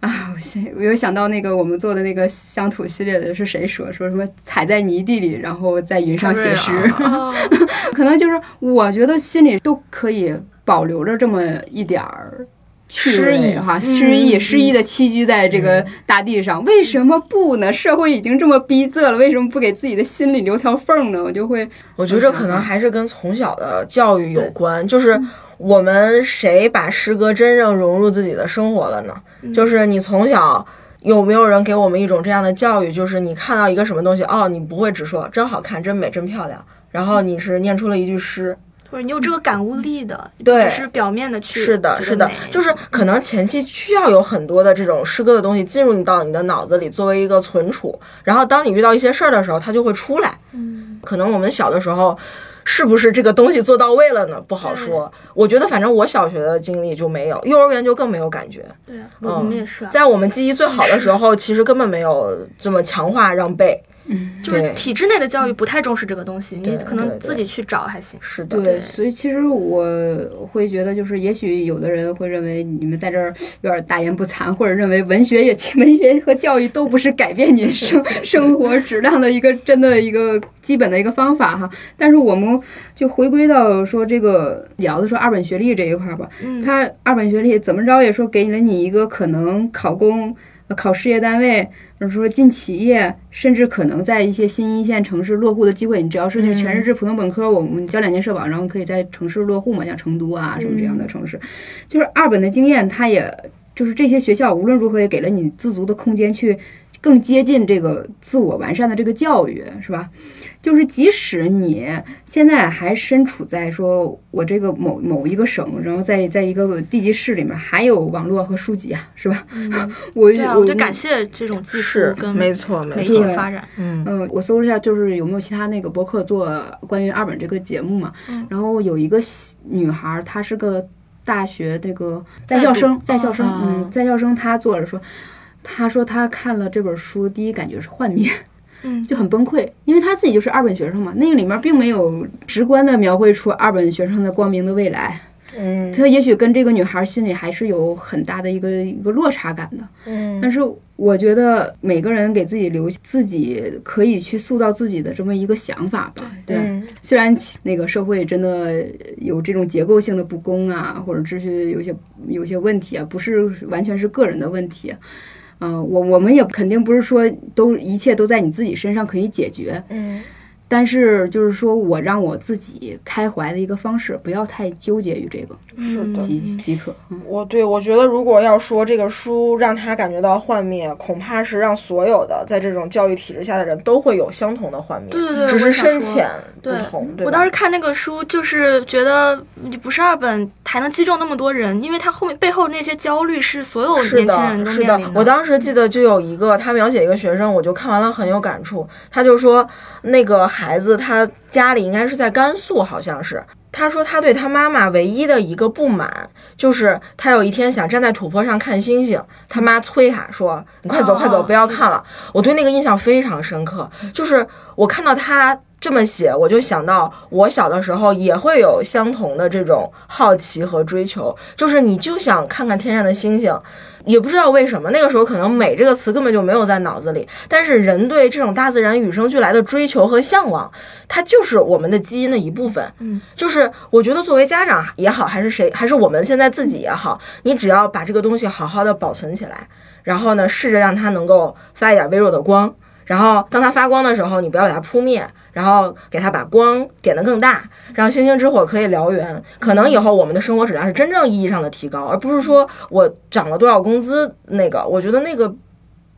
啊，我现我又想到那个我们做的那个乡土系列的是谁说说什么踩在泥地里，然后在云上写诗 可能就是我觉得心里都可以保留着这么一点儿诗意哈，诗意诗意的栖居在这个大地上，为什么不呢？社会已经这么逼仄了，为什么不给自己的心里留条缝呢？我就会，我觉得这可能还是跟从小的教育有关，就是。我们谁把诗歌真正融入自己的生活了呢？就是你从小有没有人给我们一种这样的教育？就是你看到一个什么东西，哦，你不会只说真好看、真美、真漂亮，然后你是念出了一句诗，或者你有这个感悟力的，对，只是表面的去是的，是的，就是可能前期需要有很多的这种诗歌的东西进入你到你的脑子里作为一个存储，然后当你遇到一些事儿的时候，它就会出来。嗯，可能我们小的时候。是不是这个东西做到位了呢？不好说。我觉得反正我小学的经历就没有，幼儿园就更没有感觉。对，我们也是。在我们记忆最好的时候，其实根本没有这么强化让背。嗯，就是体制内的教育不太重视这个东西，你可能自己去找还行。是的，对，所以其实我会觉得，就是也许有的人会认为你们在这儿有点大言不惭，或者认为文学也 文学和教育都不是改变你生 生活质量的一个真的一个基本的一个方法哈。但是我们就回归到说这个聊的说二本学历这一块吧，嗯，他二本学历怎么着也说给了你一个可能考公。考事业单位，或者说进企业，甚至可能在一些新一线城市落户的机会。你只要是那全日制普通本科，我们交两年社保，然后可以在城市落户嘛，像成都啊什么这样的城市。就是二本的经验，它也就是这些学校无论如何也给了你自足的空间去。更接近这个自我完善的这个教育，是吧？就是即使你现在还身处在说我这个某某一个省，然后在在一个地级市里面，还有网络和书籍啊，是吧？我我就感谢这种技术跟没错媒体发展。嗯嗯，我搜了一下，就是有没有其他那个博客做关于二本这个节目嘛？然后有一个女孩，她是个大学这个在校生，在校生，嗯，在校生，她做着说。他说他看了这本书，第一感觉是幻灭，嗯，就很崩溃，因为他自己就是二本学生嘛。那个里面并没有直观的描绘出二本学生的光明的未来，嗯他也许跟这个女孩心里还是有很大的一个一个落差感的。嗯但是我觉得每个人给自己留自己可以去塑造自己的这么一个想法吧。对，嗯虽然那个社会真的有这种结构性的不公啊，或者秩序有些有些问题啊，不是完全是个人的问题。嗯、我我们也肯定不是说都一切都在你自己身上可以解决，嗯。但是就是说我让我自己开怀的一个方式，不要太纠结于这个是的。即即可。嗯我对我觉得，如果要说这个书让他感觉到幻灭，恐怕是让所有的在这种教育体制下的人都会有相同的幻灭，对对对只是深浅不同。对我当时看那个书，就是觉得你不是二本还能击中那么多人，因为他后面背后那些焦虑是所有年轻人的，是的都面临。我当时记得就有一个，他描写一个学生，我就看完了很有感触。他就说，那个孩子他家里应该是在甘肃，好像是。他说他对他妈妈唯一的一个不满，就是他有一天想站在土坡上看星星，他妈催他说：“你快走，快走，哦不要看了。”我对那个印象非常深刻，就是我看到他。这么写，我就想到我小的时候也会有相同的这种好奇和追求，就是你就想看看天上的星星，也不知道为什么，那个时候可能“美”这个词根本就没有在脑子里，但是人对这种大自然与生俱来的追求和向往，它就是我们的基因的一部分。嗯，就是我觉得作为家长也好，还是谁，还是我们现在自己也好，你只要把这个东西好好的保存起来，然后呢，试着让它能够发一点微弱的光。然后当它发光的时候，你不要把它扑灭，然后给它把光点得更大，让星星之火可以燎原。可能以后我们的生活质量是真正意义上的提高，而不是说我涨了多少工资，那个我觉得那个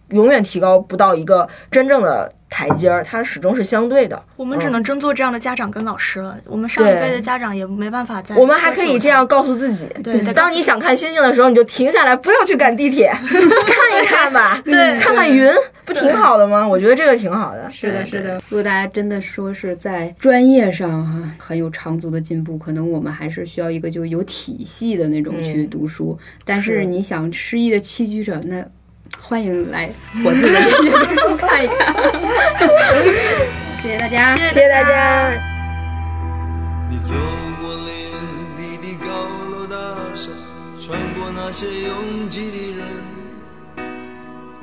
永远提高不到一个真正的台阶儿，它始终是相对的。我们只能争做这样的家长跟老师了。我们上一辈的家长也没办法再。我们还可以这样告诉自己：对当你想看星星的时候，你就停下来，不要去赶地铁，看一看吧，对看看云，不挺好的吗？我觉得这个挺好的。是的，是的。如果大家真的说是在专业上哈、很有长足的进步，可能我们还是需要一个就有体系的那种去读书。但是是你想失意的栖居者，那欢迎来火字的这本书看一看。谢谢大家。谢谢大家。你走过林立的高楼大厦，穿过那些拥挤的人，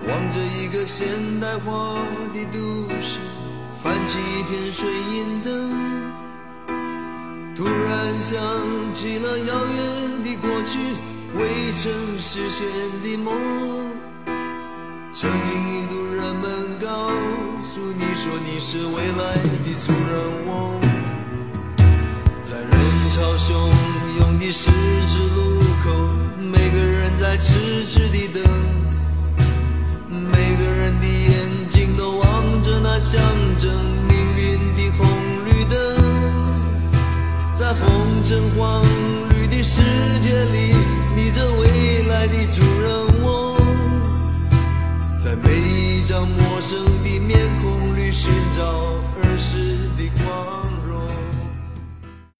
望着一个现代化的都市，泛起一片水银灯。突然想起了遥远的过去，未曾实现的梦。曾经一度人们告诉你说你是未来的主人翁，在人潮汹涌的十字路口，每个人在痴痴地等，每个人的眼睛都望着那象征命运的红绿灯，在红橙黄绿的世界里，你这未来的主。人。我是。